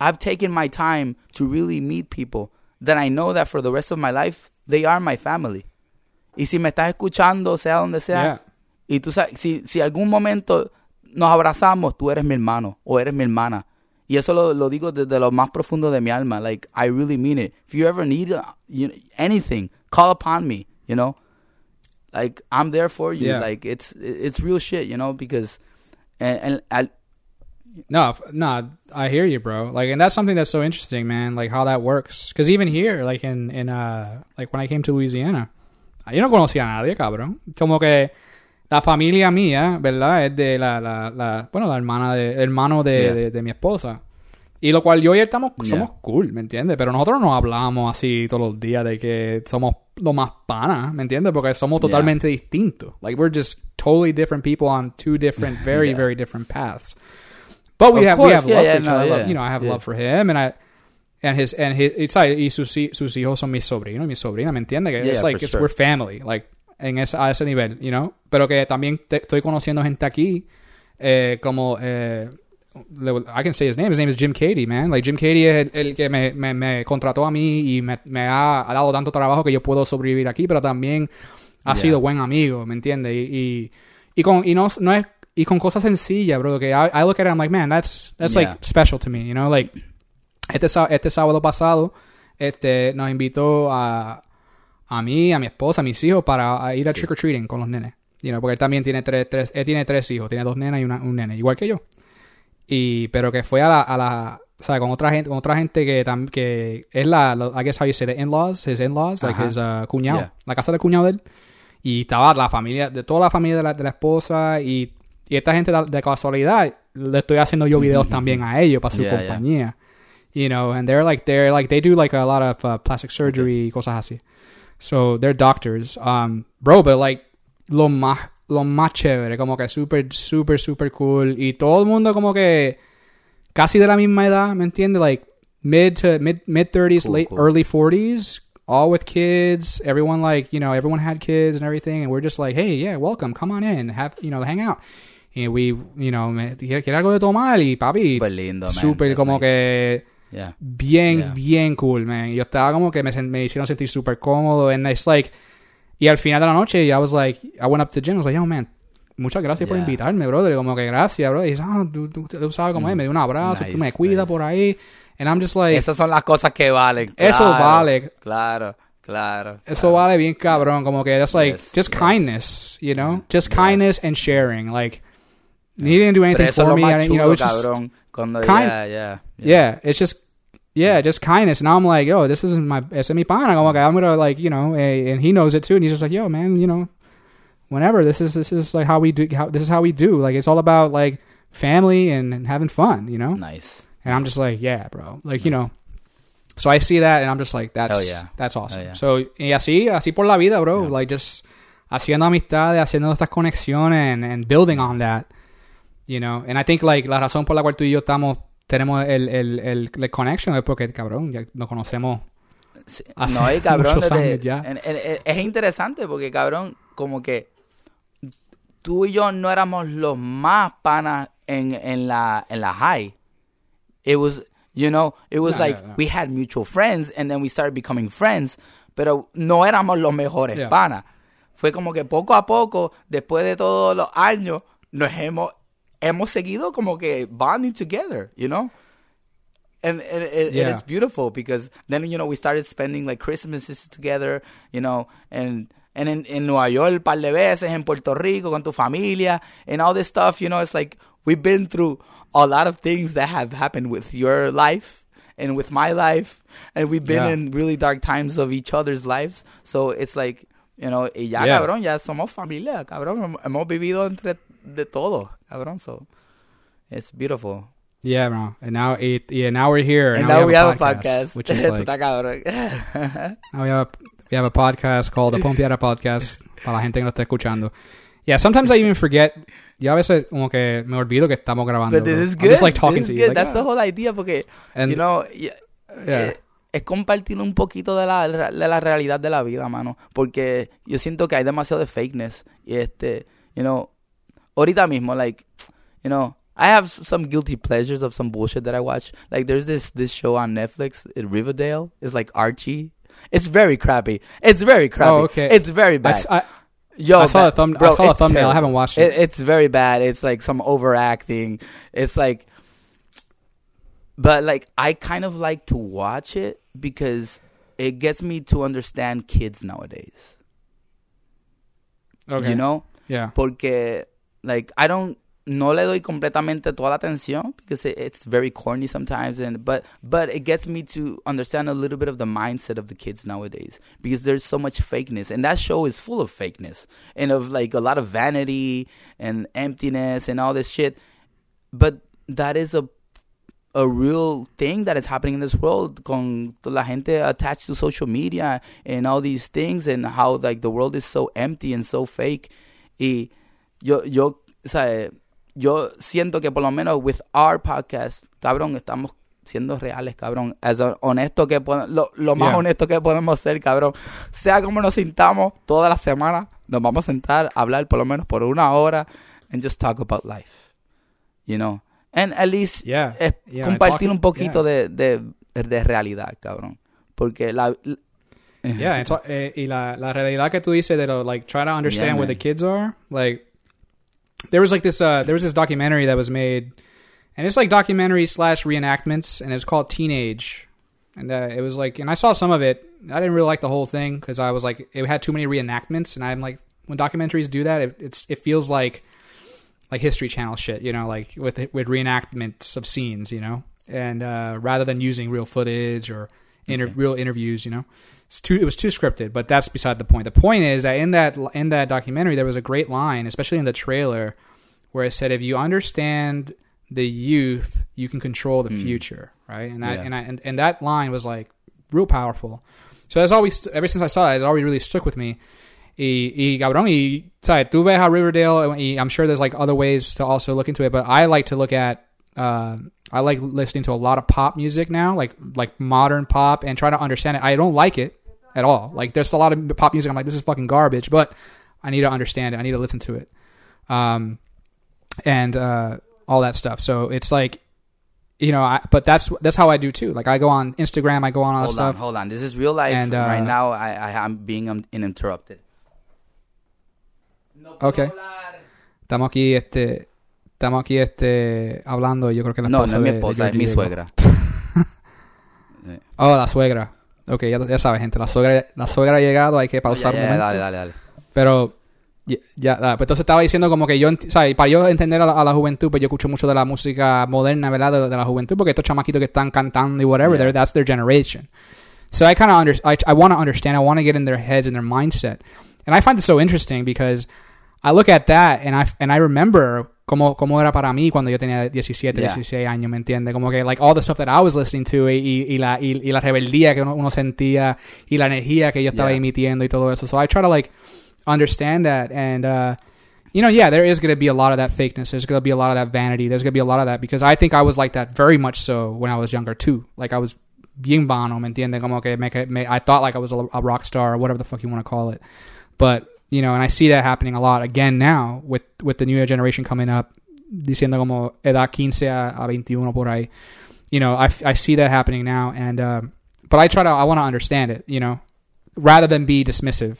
Speaker 3: I've taken my time to really meet people that I know that for the rest of my life they are my family. Y si me estás escuchando, sea donde sea,
Speaker 2: yeah.
Speaker 3: y tú sabes, si, si algún momento nos abrazamos, tú eres mi hermano o eres mi hermana. Y eso lo, lo digo desde lo más profundo de mi alma. Like, I really mean it. If you ever need uh, you, anything, call upon me, you know? Like, I'm there for you.
Speaker 2: Yeah.
Speaker 3: Like, it's it's real shit, you know? Because, and, and I,
Speaker 2: No, no, I hear you, bro. Like, and that's something that's so interesting, man. Like how that works. Because even here, like in in uh, like when I came to Louisiana, yo no conocía a nadie, cabrón. Como que la familia mía, ¿verdad? Es de la, la, la bueno, la hermana de, hermano de,
Speaker 3: Yeah.
Speaker 2: de, de mi esposa. Y lo cual yo y él estamos,
Speaker 3: Yeah.
Speaker 2: somos cool, ¿me entiendes? Pero nosotros no hablamos así todos los días de que somos lo más panas, ¿me entiendes? Porque somos
Speaker 3: Yeah.
Speaker 2: totalmente distintos. Like, we're just totally different people on two different, very,
Speaker 3: Yeah.
Speaker 2: very different paths. But we
Speaker 3: Of
Speaker 2: have we
Speaker 3: course,
Speaker 2: have
Speaker 3: yeah,
Speaker 2: love
Speaker 3: yeah,
Speaker 2: for each
Speaker 3: no,
Speaker 2: other. I love-
Speaker 3: yeah,
Speaker 2: you know, I have
Speaker 3: yeah.
Speaker 2: love for him, and I and his and his it's like y sus, sus hijos son mis sobrinos, mi sobrina, ¿me entiende? Que
Speaker 3: Yeah,
Speaker 2: it's
Speaker 3: yeah,
Speaker 2: like it's,
Speaker 3: sure.
Speaker 2: we're family, like en ese, a ese nivel, you know. Pero que también te- estoy conociendo gente aquí, eh, como eh, I can say his name. His name is Jim Cady, man. Like Jim Cady es el, el que me, me, me contrató a mí y me, me ha, ha dado tanto trabajo que yo puedo sobrevivir aquí, pero también ha
Speaker 3: Yeah.
Speaker 2: sido buen amigo, ¿me entiendes? Y, y, y con y no, no es y con cosas sencillas, bro. Que I, I look at it, I'm like, man, that's that's
Speaker 3: Yeah.
Speaker 2: like special to me, you know, like este este sábado pasado, este nos invitó a a mí, a mi esposa, a mis hijos para ir a
Speaker 3: Sí.
Speaker 2: trick or treating con los nenes, you know, porque él también tiene tres, tres él tiene tres hijos, tiene dos nenas y una- un nene, igual que yo. Y pero que fue a la, a la o sea, con otra gente, con otra gente que tam- que es la, I guess how you say the in-laws, his in-laws, like his uh, cuñado,
Speaker 3: Yeah.
Speaker 2: la casa del cuñado de él. Y estaba la familia, de toda la familia de la, de la esposa y, y esta gente de, de casualidad, le estoy haciendo yo videos también a ellos para su
Speaker 3: Yeah, yeah.
Speaker 2: compañía. You know, and they're like, they're like, they do like a lot of uh, plastic surgery y cosas así. So they're doctors. Um, bro, but like, lo más, lo más chévere, como que super, super, super cool. Y todo el mundo como que casi de la misma edad, ¿me entiendes? Like, mid to mid, mid 30s,
Speaker 3: Cool,
Speaker 2: late,
Speaker 3: cool.
Speaker 2: early 40s, all with kids. Everyone like, you know, everyone had kids and everything. And we're just like, hey, yeah, welcome, come on in, have, you know, hang out. Y we, you know, me, ¿quiere algo de tomar? Y papi,
Speaker 3: Súper lindo, man.
Speaker 2: super
Speaker 3: That's
Speaker 2: como
Speaker 3: nice.
Speaker 2: que
Speaker 3: Yeah.
Speaker 2: bien,
Speaker 3: Yeah.
Speaker 2: bien cool, man. Yo estaba como que me, me hicieron sentir súper cómodo. And it's like, y al final de la noche, I was like, I went up to Jim, I was like, yo, man, muchas gracias por
Speaker 3: Yeah.
Speaker 2: invitarme, brother. Como que gracias, bro. Y dice, ah, tú, tú, tú sabes cómo es, me dio un abrazo, tú
Speaker 3: Nice,
Speaker 2: me cuidas
Speaker 3: nice.
Speaker 2: por ahí. And I'm just like,
Speaker 3: Esas son las cosas que valen.
Speaker 2: eso
Speaker 3: claro,
Speaker 2: vale.
Speaker 3: Claro, claro.
Speaker 2: Eso
Speaker 3: claro.
Speaker 2: vale bien cabrón. Como que that's like,
Speaker 3: Yes,
Speaker 2: just
Speaker 3: yes.
Speaker 2: kindness, you know? Just
Speaker 3: Yes.
Speaker 2: kindness and sharing. Like, he didn't do
Speaker 3: Pero
Speaker 2: anything
Speaker 3: eso es
Speaker 2: for
Speaker 3: lo
Speaker 2: me.
Speaker 3: más
Speaker 2: I, you know,
Speaker 3: chulo,
Speaker 2: it's just,
Speaker 3: cabrón. Cuando
Speaker 2: kind-
Speaker 3: yeah, yeah,
Speaker 2: yeah, it's just yeah, just kindness. And I'm like, yo, this isn't my mi pana. Como que I'm gonna like, you know, and he knows it too, and he's just like, yo, man, you know, whenever this is this is like how we do how this is how we do. Like it's all about like family and, and having fun, you know.
Speaker 3: Nice.
Speaker 2: And I'm just like, yeah, bro, like you know. So I see that, and I'm just like, that's
Speaker 3: Hell yeah.
Speaker 2: that's awesome.
Speaker 3: Yeah.
Speaker 2: So y así así por la vida, bro.
Speaker 3: Yeah.
Speaker 2: Like just haciendo amistades, haciendo estas conexiones, and, and building on that. You know, and I think like la razón por la cual tú y yo estamos tenemos el el el, el connection es porque cabrón ya nos conocemos.
Speaker 3: Sí,
Speaker 2: Hace
Speaker 3: no, y cabrón,
Speaker 2: muchos
Speaker 3: desde-
Speaker 2: años ya.
Speaker 3: en- en- en- es interesante porque, cabrón, como que tú y yo no éramos los más panas en, en, la, en la high. It was, you know, it was
Speaker 2: No,
Speaker 3: like
Speaker 2: no, no.
Speaker 3: we had mutual friends and then we started becoming friends, pero no éramos los mejores
Speaker 2: Yeah.
Speaker 3: panas. Fue como que poco a poco, después de todos los años, nos hemos, hemos seguido como que bonding together, you know? and, and, and, and it's beautiful because then you know we started spending like Christmases together, you know, and and in, in Nueva York un par de veces, en Puerto Rico con tu familia, and all this stuff. You know, it's like we've been through a lot of things that have happened with your life and with my life, and we've been
Speaker 2: Yeah.
Speaker 3: in really dark times of each other's lives. So it's like you know, y ya
Speaker 2: Yeah.
Speaker 3: cabrón, ya somos familia, cabrón, hemos vivido entre de todo, cabrón. So it's beautiful.
Speaker 2: Yeah, bro. And now it, yeah, now we're here.
Speaker 3: And now we have a podcast.
Speaker 2: which is like. Now we have a, we have a podcast called the Pompiera Podcast para la gente que nos está escuchando. Yeah, sometimes I even forget. Yo a veces como que me olvido que estamos grabando.
Speaker 3: But this
Speaker 2: bro.
Speaker 3: is
Speaker 2: I'm
Speaker 3: good.
Speaker 2: just like talking
Speaker 3: this
Speaker 2: to
Speaker 3: is
Speaker 2: you.
Speaker 3: good.
Speaker 2: like,
Speaker 3: That's the
Speaker 2: ah.
Speaker 3: whole idea porque,
Speaker 2: And
Speaker 3: you know,
Speaker 2: Yeah.
Speaker 3: eh, es compartir un poquito de la, de la realidad de la vida, mano. Porque yo siento que hay demasiado de fakeness. Y este, you know, ahorita mismo, like, you know, I have some guilty pleasures of some bullshit that I watch. Like, there's this this show on Netflix, Riverdale. It's like Archie. It's very crappy. It's very oh, crappy.
Speaker 2: Oh, okay.
Speaker 3: It's very
Speaker 2: I,
Speaker 3: bad. Yo,
Speaker 2: I saw the thumb- I saw
Speaker 3: it's
Speaker 2: thumbnail. I haven't watched
Speaker 3: It,
Speaker 2: it.
Speaker 3: it's very bad. It's like some overacting. It's like, but like I kind of like to watch it because it gets me to understand kids nowadays.
Speaker 2: okay.
Speaker 3: You know,
Speaker 2: Yeah.
Speaker 3: porque like I don't no le doy completamente toda la atención because it, it's very corny sometimes and but but it gets me to understand a little bit of the mindset of the kids nowadays because there's so much fakeness and that show is full of fakeness and of like a lot of vanity and emptiness and all this shit but that is a a real thing that is happening in this world con la gente attached to social media and all these things and how like the world is so empty and so fake y yo yo o sea, yo siento que por lo menos with our podcast cabrón estamos siendo reales cabrón as honesto que lo, lo más
Speaker 2: Yeah.
Speaker 3: honesto que podemos ser cabrón sea como nos sintamos toda la semana nos vamos a sentar a hablar por lo menos por una hora and just talk about life you know and at least
Speaker 2: Yeah.
Speaker 3: es
Speaker 2: Yeah,
Speaker 3: compartir un poquito de, de, de realidad, cabrón. Porque la...
Speaker 2: Yeah, and eh, y la, la realidad que tú dices de lo, like, try to understand where the kids are, like, there was like this uh there was this documentary that was made and it's like documentary slash reenactments and it's called teenage. And uh, it was like and i saw some of it. I didn't really like the whole thing because i was like it had too many reenactments and i'm like when documentaries do that it, it's it feels like like history channel shit you know like with with reenactments of scenes you know? And uh rather than using real footage or inter-
Speaker 3: Okay.
Speaker 2: real interviews you know it's too it was too scripted but that's beside the point. The point is that in that in that documentary there was a great line especially in the trailer where it said if you understand the youth you can control the
Speaker 3: Mm.
Speaker 2: future right? And that
Speaker 3: Yeah.
Speaker 2: and I and, and that line was like real powerful. So that's always ever since I saw it, it always really stuck with me. Y, y cabrón y sabes tú ves a Riverdale y I'm sure there's like other ways to also look into it but I like to look at uh, I like listening to a lot of pop music now like like modern pop and try to understand it. I don't like it at all. Like there's a lot of pop music. I'm like this is fucking garbage but I need to understand it. I need to listen to it. Um and uh all that stuff. So it's like you know I, but that's that's how I do too. Like I go on Instagram I go on all that
Speaker 3: Hold
Speaker 2: stuff.
Speaker 3: on, hold on. This is real life.
Speaker 2: And, uh,
Speaker 3: right now, I, I am being um, uninterrupted. No
Speaker 2: Okay. estamos aquí este estamos aquí este hablando. Yo creo que la
Speaker 3: No, no es mi
Speaker 2: de- de
Speaker 3: esposa, es mi suegra.
Speaker 2: oh la suegra Ok, ya, ya sabes gente la suegra la suegra ha llegado hay que pausar
Speaker 3: Ya,
Speaker 2: un
Speaker 3: ya,
Speaker 2: momento
Speaker 3: dale, dale, dale.
Speaker 2: pero ya, ah, pues entonces estaba diciendo como que yo, ¿sabes? Para yo entender a la, a la juventud, pues yo escucho mucho de la música moderna, ¿verdad? De, de la juventud, porque estos chamaquitos que están cantando y whatever,
Speaker 3: Yeah.
Speaker 2: that's their generation. So I kind of under, I, I want to understand, I want to get in their heads and their mindset. And I find it so interesting because I look at that and I, and I remember cómo, cómo era para mí cuando yo tenía 17,
Speaker 3: Yeah.
Speaker 2: 16 años, ¿me entiendes? Como que, like, all the stuff that I was listening to y, y, y la, y, y la rebeldía que uno, uno sentía y la energía que yo estaba
Speaker 3: Yeah.
Speaker 2: emitiendo y todo eso. So I try to, like, understand that and uh you know yeah there is going to be a lot of that fakeness there's going to be a lot of that vanity there's going to be a lot of that because i think i was like that very much so when i was younger too like i was bien vano me entiende como que me, me, i thought like i was a, a rock star or whatever the fuck you want to call it but you know and i see that happening a lot again now with with the newer generation coming up diciendo como edad 15 a, a 21 por ahí you know i, I see that happening now and um but i try to i want to understand it you know rather than be dismissive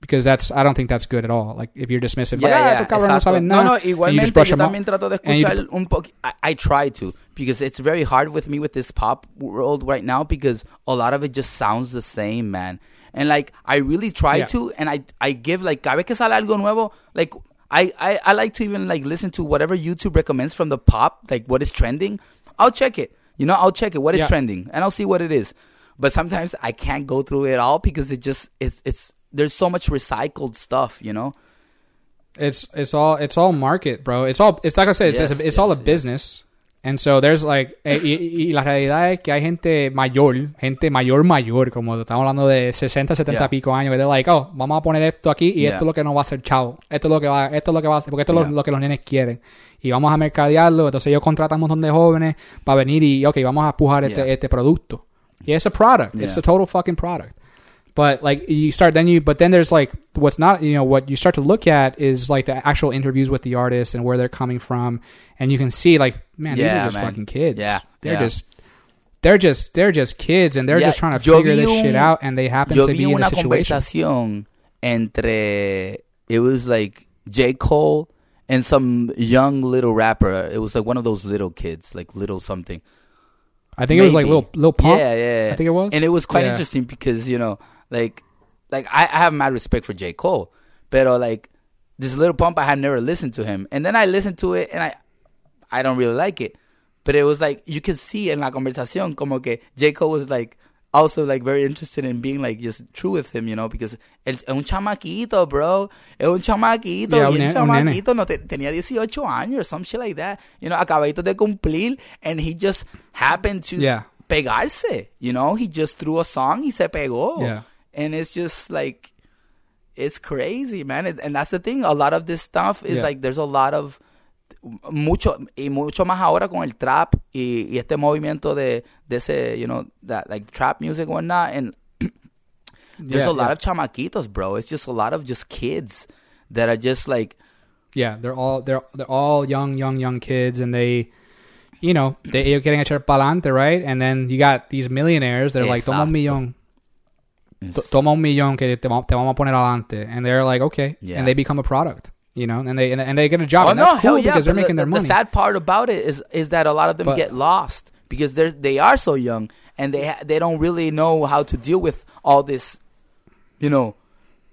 Speaker 2: because that's I don't think that's good at all. Like if you're dismissive, like,
Speaker 3: Yeah,
Speaker 2: ah,
Speaker 3: yeah,
Speaker 2: estos no
Speaker 3: No, no,
Speaker 2: and you just
Speaker 3: igualmente
Speaker 2: brush
Speaker 3: yo también trato de escuchar un poco. I, I try to because it's very hard with me with this pop world right now because a lot of it just sounds the same, man. And like I really try
Speaker 2: Yeah.
Speaker 3: to, and I I give like cada vez que sale algo nuevo, like I, I I like to even like listen to whatever YouTube recommends from the pop, like what is trending. I'll check it. You know, I'll check it. What is
Speaker 2: Yeah.
Speaker 3: trending, and I'll see what it is. But sometimes I can't go through it all because it just it's it's there's so much recycled stuff. You know.
Speaker 2: It's it's all it's all market, bro. It's all it's like I said, it's
Speaker 3: Yes,
Speaker 2: it's, it's all a
Speaker 3: business. yes.
Speaker 2: And so there's like eh, y, y- la realidad es que hay gente mayor, gente mayor mayor, como estamos hablando de 60, 70
Speaker 3: Yeah.
Speaker 2: pico años, que they're like, oh, vamos a poner esto aquí y
Speaker 3: Yeah.
Speaker 2: esto es lo que nos va a hacer chavo. Esto es lo que va, esto es lo que va a hacer, porque esto es lo-
Speaker 3: Yeah.
Speaker 2: lo, que los nenes quieren. Y vamos a mercadearlo, entonces ellos contratan un montón de jóvenes para venir y, ok, vamos a pujar este,
Speaker 3: Yeah.
Speaker 2: este producto. Y it's a product. It's a total fucking product. But like you start then you but then there's like what's not you know what you start to look at is like the actual interviews with the artists and where they're coming from and you can see like man these are just
Speaker 3: man.
Speaker 2: fucking kids.
Speaker 3: Yeah,
Speaker 2: They're
Speaker 3: yeah.
Speaker 2: just they're just they're just kids and they're
Speaker 3: Yeah,
Speaker 2: just trying to figure this
Speaker 3: un-
Speaker 2: shit out and they happen to be in a situation.
Speaker 3: entre it was like J Cole and some young little rapper. It was like one of those little kids, like little something.
Speaker 2: I think it was like little Lil Pump.
Speaker 3: Yeah, yeah, yeah.
Speaker 2: I think it was.
Speaker 3: and it was quite
Speaker 2: Yeah.
Speaker 3: interesting because you know, like, like I, I have mad respect for J Cole, pero like this Lil Pump, I had never listened to him, and then I listened to it, and I, I don't really like it, but it was like you could see in la conversación como que J Cole was like also like very interested in being like just true with him, you know, because es un chamaquito, bro, es un chamaquito,
Speaker 2: Yeah, un
Speaker 3: bien
Speaker 2: ne- un
Speaker 3: chamaquito, no te- tenía 18 años or some shit like that, you know, acabadito de cumplir, and he just happened to
Speaker 2: Yeah.
Speaker 3: pegarse. You know, he just threw a song, y se pegó.
Speaker 2: Yeah.
Speaker 3: And it's just like, it's crazy, man. It- and that's the thing. A lot of this stuff is
Speaker 2: Yeah.
Speaker 3: like, there's a lot of, mucho, y mucho más ahora con el trap y, y este movimiento de, de ese, you know, that like trap music and whatnot. And there's
Speaker 2: Yeah,
Speaker 3: a lot
Speaker 2: yeah.
Speaker 3: of chamaquitos, bro. It's just a lot of just kids that are just like,
Speaker 2: Yeah, they're all they're they're all young, young, young kids, and they, you know, they are getting quieren echar pa'lante, right? And then you got these millionaires. They're like, toma un millón, to- toma un millón que te, te vamos a poner adelante, and they're like, okay,
Speaker 3: Yeah.
Speaker 2: and they become a product. You know, and they and, and they get a job.
Speaker 3: Oh
Speaker 2: and
Speaker 3: no,
Speaker 2: cool
Speaker 3: hell yeah!
Speaker 2: because they're
Speaker 3: but
Speaker 2: making
Speaker 3: the,
Speaker 2: their
Speaker 3: the
Speaker 2: money.
Speaker 3: The sad part about it is is that a lot of them
Speaker 2: But-
Speaker 3: get lost because they're they are so young and they they don't really know how to deal with all this. You know,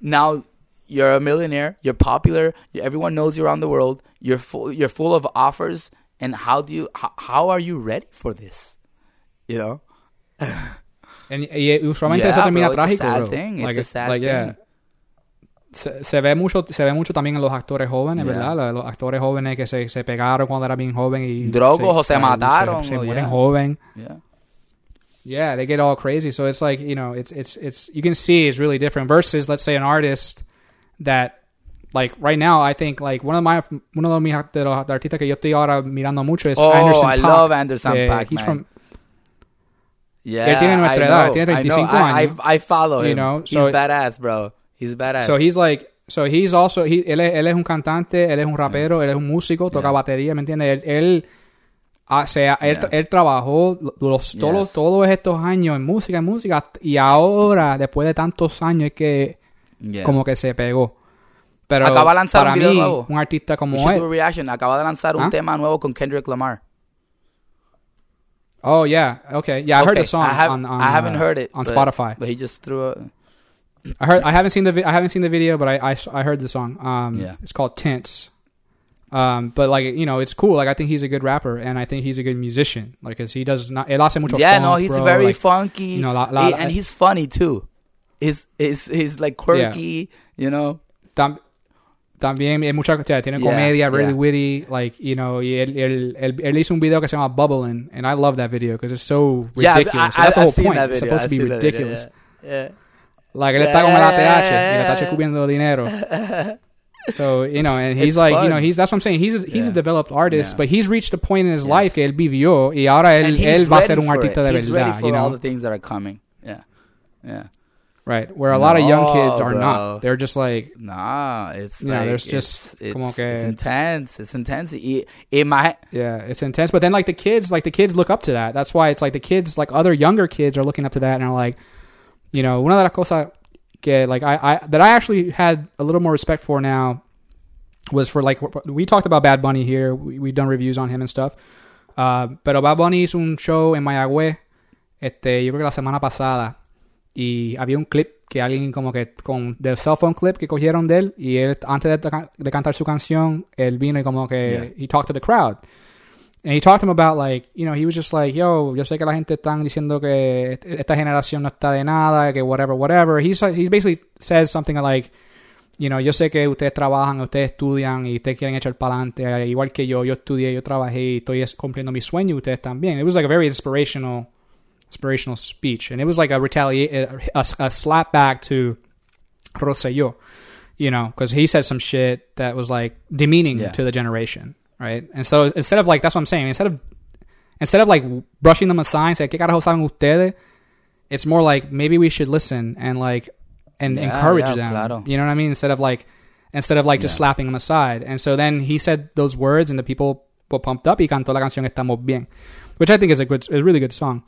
Speaker 3: now you're a millionaire, you're popular, everyone knows you around the world. You're full you're full of offers, and how do you how, how are you ready for this? You know.
Speaker 2: And- y, usualmente
Speaker 3: Yeah,
Speaker 2: eso termina
Speaker 3: bro, it's a sad
Speaker 2: bro.
Speaker 3: thing. It's
Speaker 2: Like,
Speaker 3: a sad
Speaker 2: like, yeah. Se, se ve mucho se ve mucho también en los actores jóvenes,
Speaker 3: Yeah.
Speaker 2: ¿verdad? Los, actores jóvenes que se, se pegaron cuando eran bien joven y
Speaker 3: Drogos o se
Speaker 2: se,
Speaker 3: mataron,
Speaker 2: se,
Speaker 3: o
Speaker 2: mueren
Speaker 3: yeah.
Speaker 2: joven.
Speaker 3: Yeah.
Speaker 2: Yeah, they get all crazy. So it's like, you know, it's it's it's you can see it's really different versus let's say an artist that like right now I think like one of my uno de mis de los artistas que yo estoy ahora mirando mucho es
Speaker 3: Oh,
Speaker 2: Anderson
Speaker 3: I
Speaker 2: Paak.
Speaker 3: love Anderson
Speaker 2: Eh,
Speaker 3: Paak,
Speaker 2: he's
Speaker 3: man.
Speaker 2: from
Speaker 3: Yeah,
Speaker 2: Él tiene nuestra
Speaker 3: I
Speaker 2: edad,
Speaker 3: know,
Speaker 2: tiene
Speaker 3: I know.
Speaker 2: 35
Speaker 3: I,
Speaker 2: años.
Speaker 3: I, I follow
Speaker 2: You
Speaker 3: him.
Speaker 2: know,
Speaker 3: he's
Speaker 2: so-
Speaker 3: badass, bro. He's badass.
Speaker 2: So he's like, so he's also, he, él, es, él es un cantante, él es un rapero, él es un músico, toca
Speaker 3: Yeah.
Speaker 2: batería, ¿me entiendes? Él, él, ah, se- él,
Speaker 3: Yeah.
Speaker 2: él trabajó los, todos,
Speaker 3: Yes.
Speaker 2: todos estos años en música, en música, y ahora, después de tantos años, es que
Speaker 3: Yeah.
Speaker 2: como que se pegó. Pero
Speaker 3: Acaba de lanzar
Speaker 2: para
Speaker 3: un video
Speaker 2: mí,
Speaker 3: nuevo.
Speaker 2: un artista como él,
Speaker 3: reaction. Acaba de lanzar un
Speaker 2: ¿Ah?
Speaker 3: tema nuevo con Kendrick Lamar.
Speaker 2: oh yeah, okay, yeah, I heard
Speaker 3: Okay,
Speaker 2: the song
Speaker 3: I, have,
Speaker 2: on, on,
Speaker 3: I haven't
Speaker 2: uh,
Speaker 3: heard it
Speaker 2: on
Speaker 3: but-
Speaker 2: Spotify.
Speaker 3: but he just threw a
Speaker 2: I heard. I haven't seen the. vi- I haven't seen the video, but I. I heard the song. Um,
Speaker 3: Yeah.
Speaker 2: it's called Tints. Um, but like you know, it's cool. Like I think he's a good rapper, and I think he's a good musician. Like, cause he does not. Él hace mucho.
Speaker 3: yeah.
Speaker 2: funk,
Speaker 3: no, he's
Speaker 2: bro,
Speaker 3: very
Speaker 2: like,
Speaker 3: funky.
Speaker 2: you know, la- la-
Speaker 3: He- and he's funny too. He's he's he's like quirky. You know.
Speaker 2: tam- también es mucha. sea, tiene
Speaker 3: Yeah,
Speaker 2: comedia, really
Speaker 3: yeah.
Speaker 2: witty. Like you know, y él, él, él, él hizo un video que se llama Bubbling, and I love that video because it's so
Speaker 3: Yeah, I've-
Speaker 2: ridiculous.
Speaker 3: I,
Speaker 2: That's the
Speaker 3: I,
Speaker 2: whole
Speaker 3: I've seen
Speaker 2: point. It's supposed to
Speaker 3: I've
Speaker 2: be
Speaker 3: that video,
Speaker 2: ridiculous.
Speaker 3: Yeah.
Speaker 2: Like él está con el ATH y el
Speaker 3: Yeah.
Speaker 2: ATH cubriendo dinero. So you know, and he's
Speaker 3: It's
Speaker 2: like, you know, he's that's what I'm saying. He's a, he's a developed artist,
Speaker 3: Yeah.
Speaker 2: but he's reached a point in his
Speaker 3: Yes.
Speaker 2: life que él vivió y ahora él, él va a ser un artista
Speaker 3: it.
Speaker 2: de
Speaker 3: He's ready
Speaker 2: verdad,
Speaker 3: for
Speaker 2: you
Speaker 3: all
Speaker 2: know,
Speaker 3: the things that are coming. Yeah. Yeah.
Speaker 2: right? Where a lot of young kids are
Speaker 3: bro.
Speaker 2: not. They're just like,
Speaker 3: Nah, it's
Speaker 2: Yeah,
Speaker 3: like
Speaker 2: there's
Speaker 3: it's,
Speaker 2: just
Speaker 3: it's,
Speaker 2: como que-
Speaker 3: it's intense. It's intense. It, y my,
Speaker 2: yeah, it's intense. But then like the kids, like the kids look up to that. That's why it's like the kids, like other younger kids, are looking up to that and are like, you know, una de las cosas que like I, I that I actually had a little more respect for now was for like we talked about Bad Bunny here. We, we've done reviews on him and stuff. Uh, pero Bad Bunny hizo un show en Mayagüez, este, yo creo que la semana pasada, y había un clip que alguien como que con del cell phone clip que cogieron de él y él antes de, de cantar su canción, él vino y como que he talked to the crowd. And he talked to him about like, you know, he was just like, yo, yo sé que la gente están diciendo que esta generación no está de nada, que whatever, whatever. He's he basically says something like, you know, yo sé que ustedes trabajan, ustedes estudian y ustedes quieren echar para adelante, eh, igual que yo, yo estudié, yo trabajé y estoy cumpliendo mi sueño ustedes también. It was like a very inspirational, inspirational speech, and it was like a retaliate, a, a slap back to Rosselló, you know, because he said some shit that was like demeaning
Speaker 3: Yeah.
Speaker 2: to the generation, right? And so instead of like, that's what I'm saying, instead of instead of like brushing them aside, say, ¿qué carajo saben ustedes? It's more like maybe we should listen and like and
Speaker 3: Yeah,
Speaker 2: encourage
Speaker 3: yeah,
Speaker 2: them.
Speaker 3: claro.
Speaker 2: You know what I mean? Instead of like instead of like just
Speaker 3: Yeah.
Speaker 2: slapping them aside. And so then he said those words and the people were pumped up y cantó la canción Estamos Bien. Which I think is a good a really good song.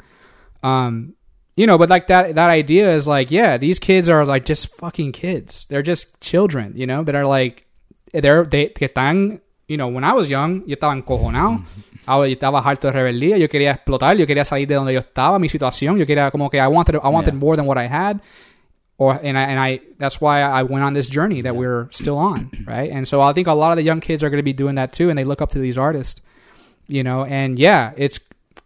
Speaker 2: Um you know, but like that that idea is like, yeah, these kids are like just fucking kids. They're just children, you know, that are like they're they que están, you know, when I was young, yo estaba encojonado. Yo estaba harto de rebeldía, yo quería explotar, yo quería salir de donde yo estaba, mi situación, yo quería como que I wanted I wanted
Speaker 3: Yeah.
Speaker 2: more than what I had. Or and I and I that's why I went on this journey that we're still on, right? And so I think a lot of the young kids are going to be doing that too and they look up to these artists, you know, and yeah, it's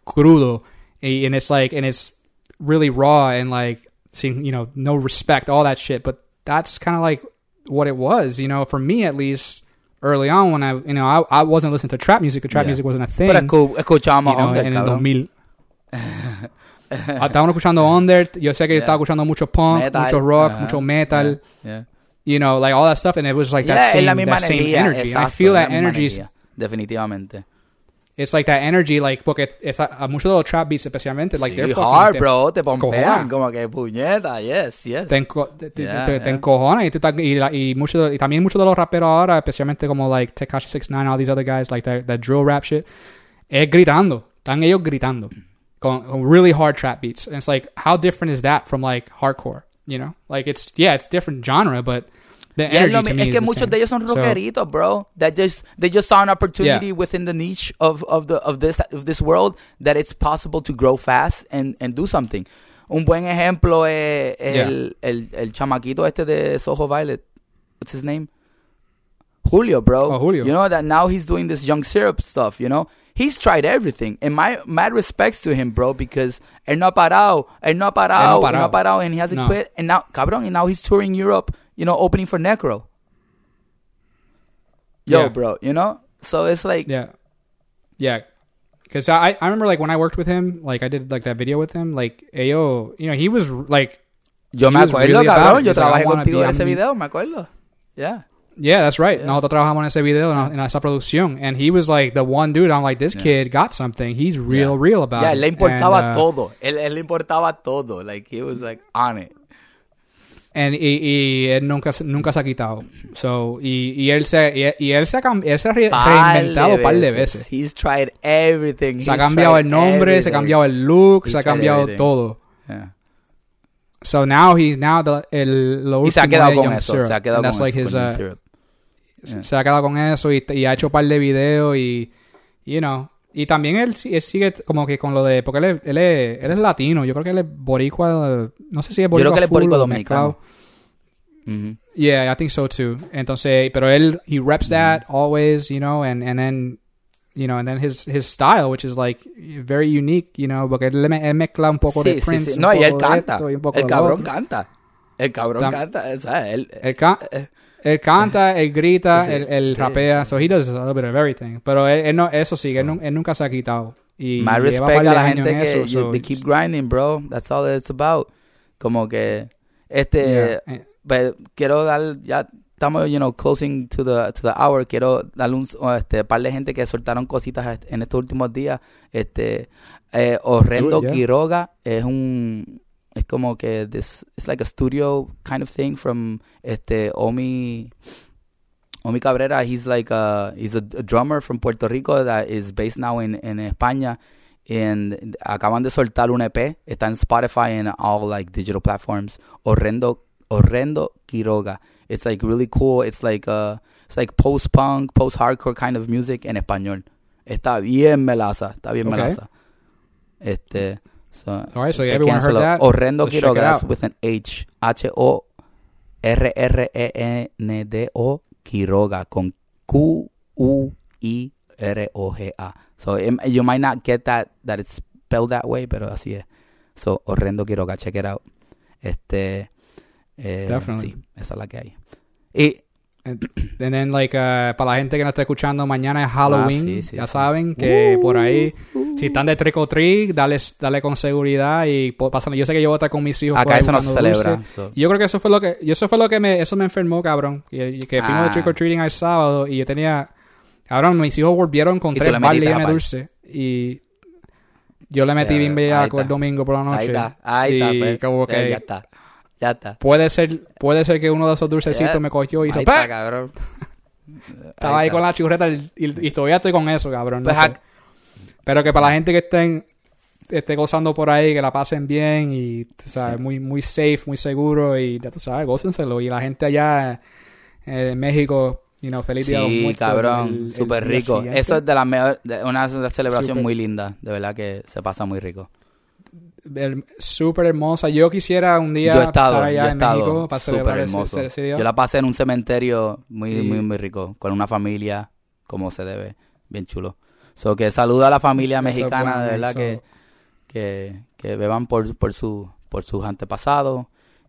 Speaker 2: crudo and it's like and it's really raw and like seeing, you know, no respect, all that shit, but that's kind of like what it was, you know, for me at least early on when I, you know, I, I wasn't listening to trap music, trap
Speaker 3: Yeah.
Speaker 2: music wasn't a thing.
Speaker 3: pero escu- escuchábamos
Speaker 2: you know,
Speaker 3: Under,
Speaker 2: en el
Speaker 3: cabrón.
Speaker 2: 2000. Ah, Estábamos escuchando Under, yo sé que
Speaker 3: Yeah.
Speaker 2: estaba escuchando mucho punk,
Speaker 3: Metal,
Speaker 2: mucho rock,
Speaker 3: ajá,
Speaker 2: mucho metal,
Speaker 3: Yeah.
Speaker 2: you know, like all that stuff, and it was like that same, that same energy. and I feel that energy, is-
Speaker 3: definitivamente.
Speaker 2: It's like that energy, like, porque a, a muchos de los trap beats especialmente, like,
Speaker 3: Sí,
Speaker 2: they're fucking,
Speaker 3: hard,
Speaker 2: te-
Speaker 3: bro, te pompean, como que puñeta, yes, yes.
Speaker 2: te, enco- te, te-
Speaker 3: Yeah,
Speaker 2: te- te
Speaker 3: yeah.
Speaker 2: encojona y, tú y, la- y, mucho de- y también muchos de los raperos ahora, especialmente como like Tekashi 69, all these other guys, like that, that drill rap shit, es gritando. Están ellos gritando. Con, con really hard trap beats. And it's like, how different is that from like hardcore? You know? Like it's, yeah, it's different genre, but The
Speaker 3: Yeah,
Speaker 2: energy to me
Speaker 3: es que muchos
Speaker 2: same.
Speaker 3: de ellos son
Speaker 2: So-
Speaker 3: bro. That just they just saw an opportunity
Speaker 2: Yeah.
Speaker 3: within the niche of, of the of this of this world that it's possible to grow fast and, and do something. Un buen ejemplo es, es
Speaker 2: Yeah.
Speaker 3: el, el, el chamaquito este de Soho Violet. What's his name? Julio, bro.
Speaker 2: Oh, Julio.
Speaker 3: You know that now he's doing this young syrup stuff, you know? He's tried everything. And my mad respects to him, bro, because él no ha parado, él no ha parado, él no ha parado, and he hasn't
Speaker 2: No.
Speaker 3: quit. And now, cabrón, and now he's touring Europe, you know, opening for Necro. Yo,
Speaker 2: Yeah.
Speaker 3: bro, you know? So it's like,
Speaker 2: Yeah, yeah. Because I I remember like when I worked with him, like I did like that video with him, like Ayo, you know, he was like,
Speaker 3: yo me acuerdo,
Speaker 2: really
Speaker 3: cabrón, yo trabajé contigo en ese video, me acuerdo. Yeah.
Speaker 2: yeah, that's right.
Speaker 3: Yeah.
Speaker 2: Nosotros trabajamos en ese video en, en esa producción, and he was like the one dude. I'm like, this
Speaker 3: Yeah.
Speaker 2: kid got something. He's real,
Speaker 3: Yeah.
Speaker 2: real about
Speaker 3: yeah,
Speaker 2: it.
Speaker 3: él le importaba
Speaker 2: And, uh,
Speaker 3: todo. Él, él le importaba todo. Like, he was like on it.
Speaker 2: And- y, y él nunca se- nunca se ha quitado. So y, y él se y, y él se ha, él se ha re- reinventado un par de veces.
Speaker 3: He's tried everything.
Speaker 2: Se ha cambiado el nombre, se ha
Speaker 3: everything.
Speaker 2: cambiado el look,
Speaker 3: He's
Speaker 2: se ha cambiado
Speaker 3: everything.
Speaker 2: todo.
Speaker 3: Yeah.
Speaker 2: So now he's now the el lo
Speaker 3: Y se ha
Speaker 2: último
Speaker 3: quedado con eso.
Speaker 2: Syrup,
Speaker 3: Se ha quedado con
Speaker 2: like
Speaker 3: eso.
Speaker 2: his,
Speaker 3: con
Speaker 2: uh.
Speaker 3: Yeah.
Speaker 2: se ha quedado con eso y, y ha hecho un par de videos y you know y también él, sí- él sigue como que con lo de porque él es, él es, él es latino yo creo que él es boricua no sé si es
Speaker 3: Yo creo
Speaker 2: boricua
Speaker 3: que él es boricua dominicano.
Speaker 2: mezclado.
Speaker 3: Mhm.
Speaker 2: yeah I think so too entonces pero él he reps that always you know and and then you know and then his his style which is like very unique you know porque él, él mezcla un poco de
Speaker 3: Sí, sí,
Speaker 2: Prince
Speaker 3: sí.
Speaker 2: un
Speaker 3: No, y él
Speaker 2: de
Speaker 3: canta.
Speaker 2: esto y
Speaker 3: El
Speaker 2: de
Speaker 3: cabrón
Speaker 2: otro.
Speaker 3: canta. El cabrón
Speaker 2: Tam-
Speaker 3: canta. O sea, él,
Speaker 2: Él, ca-
Speaker 3: eh,
Speaker 2: él canta, él grita,
Speaker 3: Sí,
Speaker 2: él, él
Speaker 3: sí,
Speaker 2: rapea,
Speaker 3: sí.
Speaker 2: so he does a little bit of everything. Pero él, él no, eso sí, él, nunca se ha quitado. Y
Speaker 3: My
Speaker 2: lleva
Speaker 3: respect a la gente
Speaker 2: en
Speaker 3: que
Speaker 2: eso,
Speaker 3: you-
Speaker 2: so-
Speaker 3: they keep grinding, bro. That's all it's about. Como que este
Speaker 2: Yeah, eh,
Speaker 3: But quiero dar ya estamos you know closing to the to the hour quiero darle un o, este par de gente que soltaron cositas en estos últimos días este eh, Horrendo
Speaker 2: Do it, yeah.
Speaker 3: Quiroga es un es como que this it's like a studio kind of thing from este Omi Omi Cabrera. He's like a he's a, a drummer from Puerto Rico that is based now in in España. And acaban de soltar un EP está en Spotify and all like digital platforms. Horrendo Horrendo Quiroga. It's like really cool. It's like uh it's like post punk post hardcore kind of music en español. Está bien melaza está bien
Speaker 2: Okay.
Speaker 3: melaza. Este so,
Speaker 2: All right, so everyone heard that.
Speaker 3: Horrendo
Speaker 2: Let's check
Speaker 3: Quiroga
Speaker 2: it
Speaker 3: with an H H O R R E N D O Quiroga con Q U I R O G A. So em- you might not get that that it's spelled that way pero así es. So Horrendo Quiroga check it out. Este eh,
Speaker 2: Definitely.
Speaker 3: sí esa es la que hay. Y
Speaker 2: And then, like, uh, para la gente que no está escuchando, mañana es Halloween.
Speaker 3: Ah, sí, sí,
Speaker 2: ya
Speaker 3: sí.
Speaker 2: saben que
Speaker 3: Uh,
Speaker 2: por ahí, si están de trick or treat, dale, dale con seguridad y po- pasan. Yo sé que yo voy a estar con mis hijos.
Speaker 3: acá eso no se celebra so.
Speaker 2: Yo creo que eso fue lo que, eso fue lo que me, eso me enfermó, cabrón. Que fuimos de
Speaker 3: Ah.
Speaker 2: trick or treating el sábado y yo tenía, cabrón, mis hijos volvieron con tres
Speaker 3: le
Speaker 2: barley de dulce y yo le metí bien bellaco el domingo por la noche.
Speaker 3: ahí está ahí está pues.
Speaker 2: como que
Speaker 3: ya está ya está
Speaker 2: puede ser, puede ser que uno de esos dulcecitos
Speaker 3: Yeah.
Speaker 2: me cogió y hizo
Speaker 3: ahí
Speaker 2: ¡pa!
Speaker 3: está cabrón
Speaker 2: Estaba ahí, con la churreta y, todavía estoy con eso, cabrón. no
Speaker 3: Pues
Speaker 2: sé. Pero que para la gente que estén esté gozando por ahí, que la pasen bien y, tú sabes,
Speaker 3: Sí.
Speaker 2: muy, muy safe, muy seguro y ya tú sabes, gócenselo. Y la gente allá eh, en México, you know, feliz día de los
Speaker 3: Sí, cabrón, súper rico. Eso es de la mejor, de una celebración muy linda, de verdad que se pasa muy rico.
Speaker 2: Súper hermosa. Yo quisiera un día
Speaker 3: Yo he estado,
Speaker 2: estar
Speaker 3: yo
Speaker 2: allá
Speaker 3: he
Speaker 2: en México
Speaker 3: estado
Speaker 2: para celebrar ese,
Speaker 3: hermoso.
Speaker 2: ese- ese día.
Speaker 3: Yo la pasé en un cementerio muy, muy, muy rico, con una familia, como se debe, bien chulo. So que saluda a la familia mexicana, de verdad
Speaker 2: so-
Speaker 3: que, que, que beban por, por, su, por sus antepasados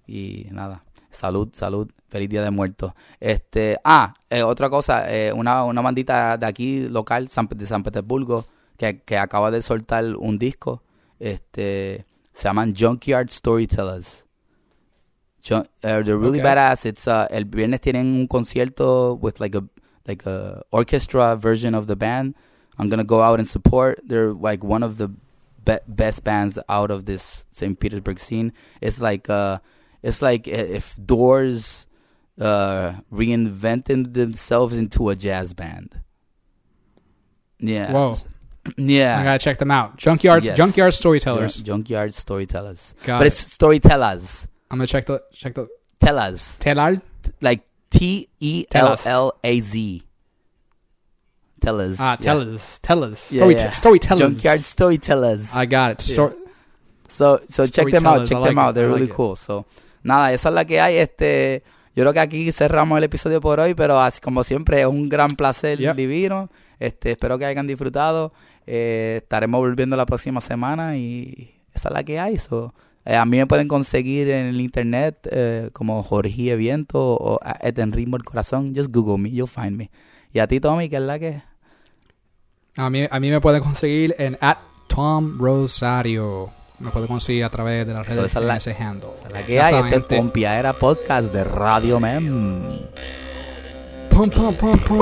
Speaker 3: y nada. Salud, salud, feliz día de muertos. Este, ah, eh, otra cosa, eh, una, una bandita de aquí local, San- de San Petersburgo, que, que acaba de soltar un disco, este, se llaman Junkyard Storytellers. Jun- uh, they're really
Speaker 2: Okay.
Speaker 3: badass. It's uh, el viernes tienen un concierto with like a like a orchestra version of the band. I'm gonna go out and support. They're like one of the be- best bands out of this St. Petersburg scene. It's like uh, it's like if Doors uh reinvented themselves into a jazz band. Yeah.
Speaker 2: Whoa.
Speaker 3: Yeah.
Speaker 2: I gotta check them out. Junkyard,
Speaker 3: Yes.
Speaker 2: Junkyard
Speaker 3: Jun-
Speaker 2: Storytellers.
Speaker 3: Junkyard Storytellers.
Speaker 2: Got
Speaker 3: but
Speaker 2: it.
Speaker 3: it's storytellers.
Speaker 2: I'm gonna check the check the
Speaker 3: Tellers.
Speaker 2: Telar.
Speaker 3: Like T-E-L-L-A-Z. Tellers.
Speaker 2: Ah,
Speaker 3: yeah.
Speaker 2: tellers, tellers,
Speaker 3: Yeah,
Speaker 2: story,
Speaker 3: yeah.
Speaker 2: storytellers.
Speaker 3: Junkyard Storytellers.
Speaker 2: I got it. Stor-
Speaker 3: So, so check them out, check
Speaker 2: I
Speaker 3: them
Speaker 2: like
Speaker 3: out. They're
Speaker 2: I
Speaker 3: really
Speaker 2: it.
Speaker 3: cool. So, nada, esa es la que hay. Este, yo creo que aquí cerramos el episodio por hoy, pero así como siempre es un gran placer
Speaker 2: Yep.
Speaker 3: divino. Este, espero que hayan disfrutado. Eh, estaremos volviendo la próxima semana y esa es la que hay. So, eh, a mí me pueden conseguir en el internet eh, como Jorge Eviento o a- at en ritmo el corazón. Just Google me, you'll find me. Y a ti, Tommy, que es la que
Speaker 2: a, mí, a mí me pueden conseguir en at Tom Rosario. Me pueden conseguir a través de las
Speaker 3: So,
Speaker 2: redes
Speaker 3: esa es
Speaker 2: en
Speaker 3: la-
Speaker 2: ese handle.
Speaker 3: esa es la que hay. Este es Pompiadera Podcast de Radio Mem.
Speaker 2: Pum, pum, pum, pum.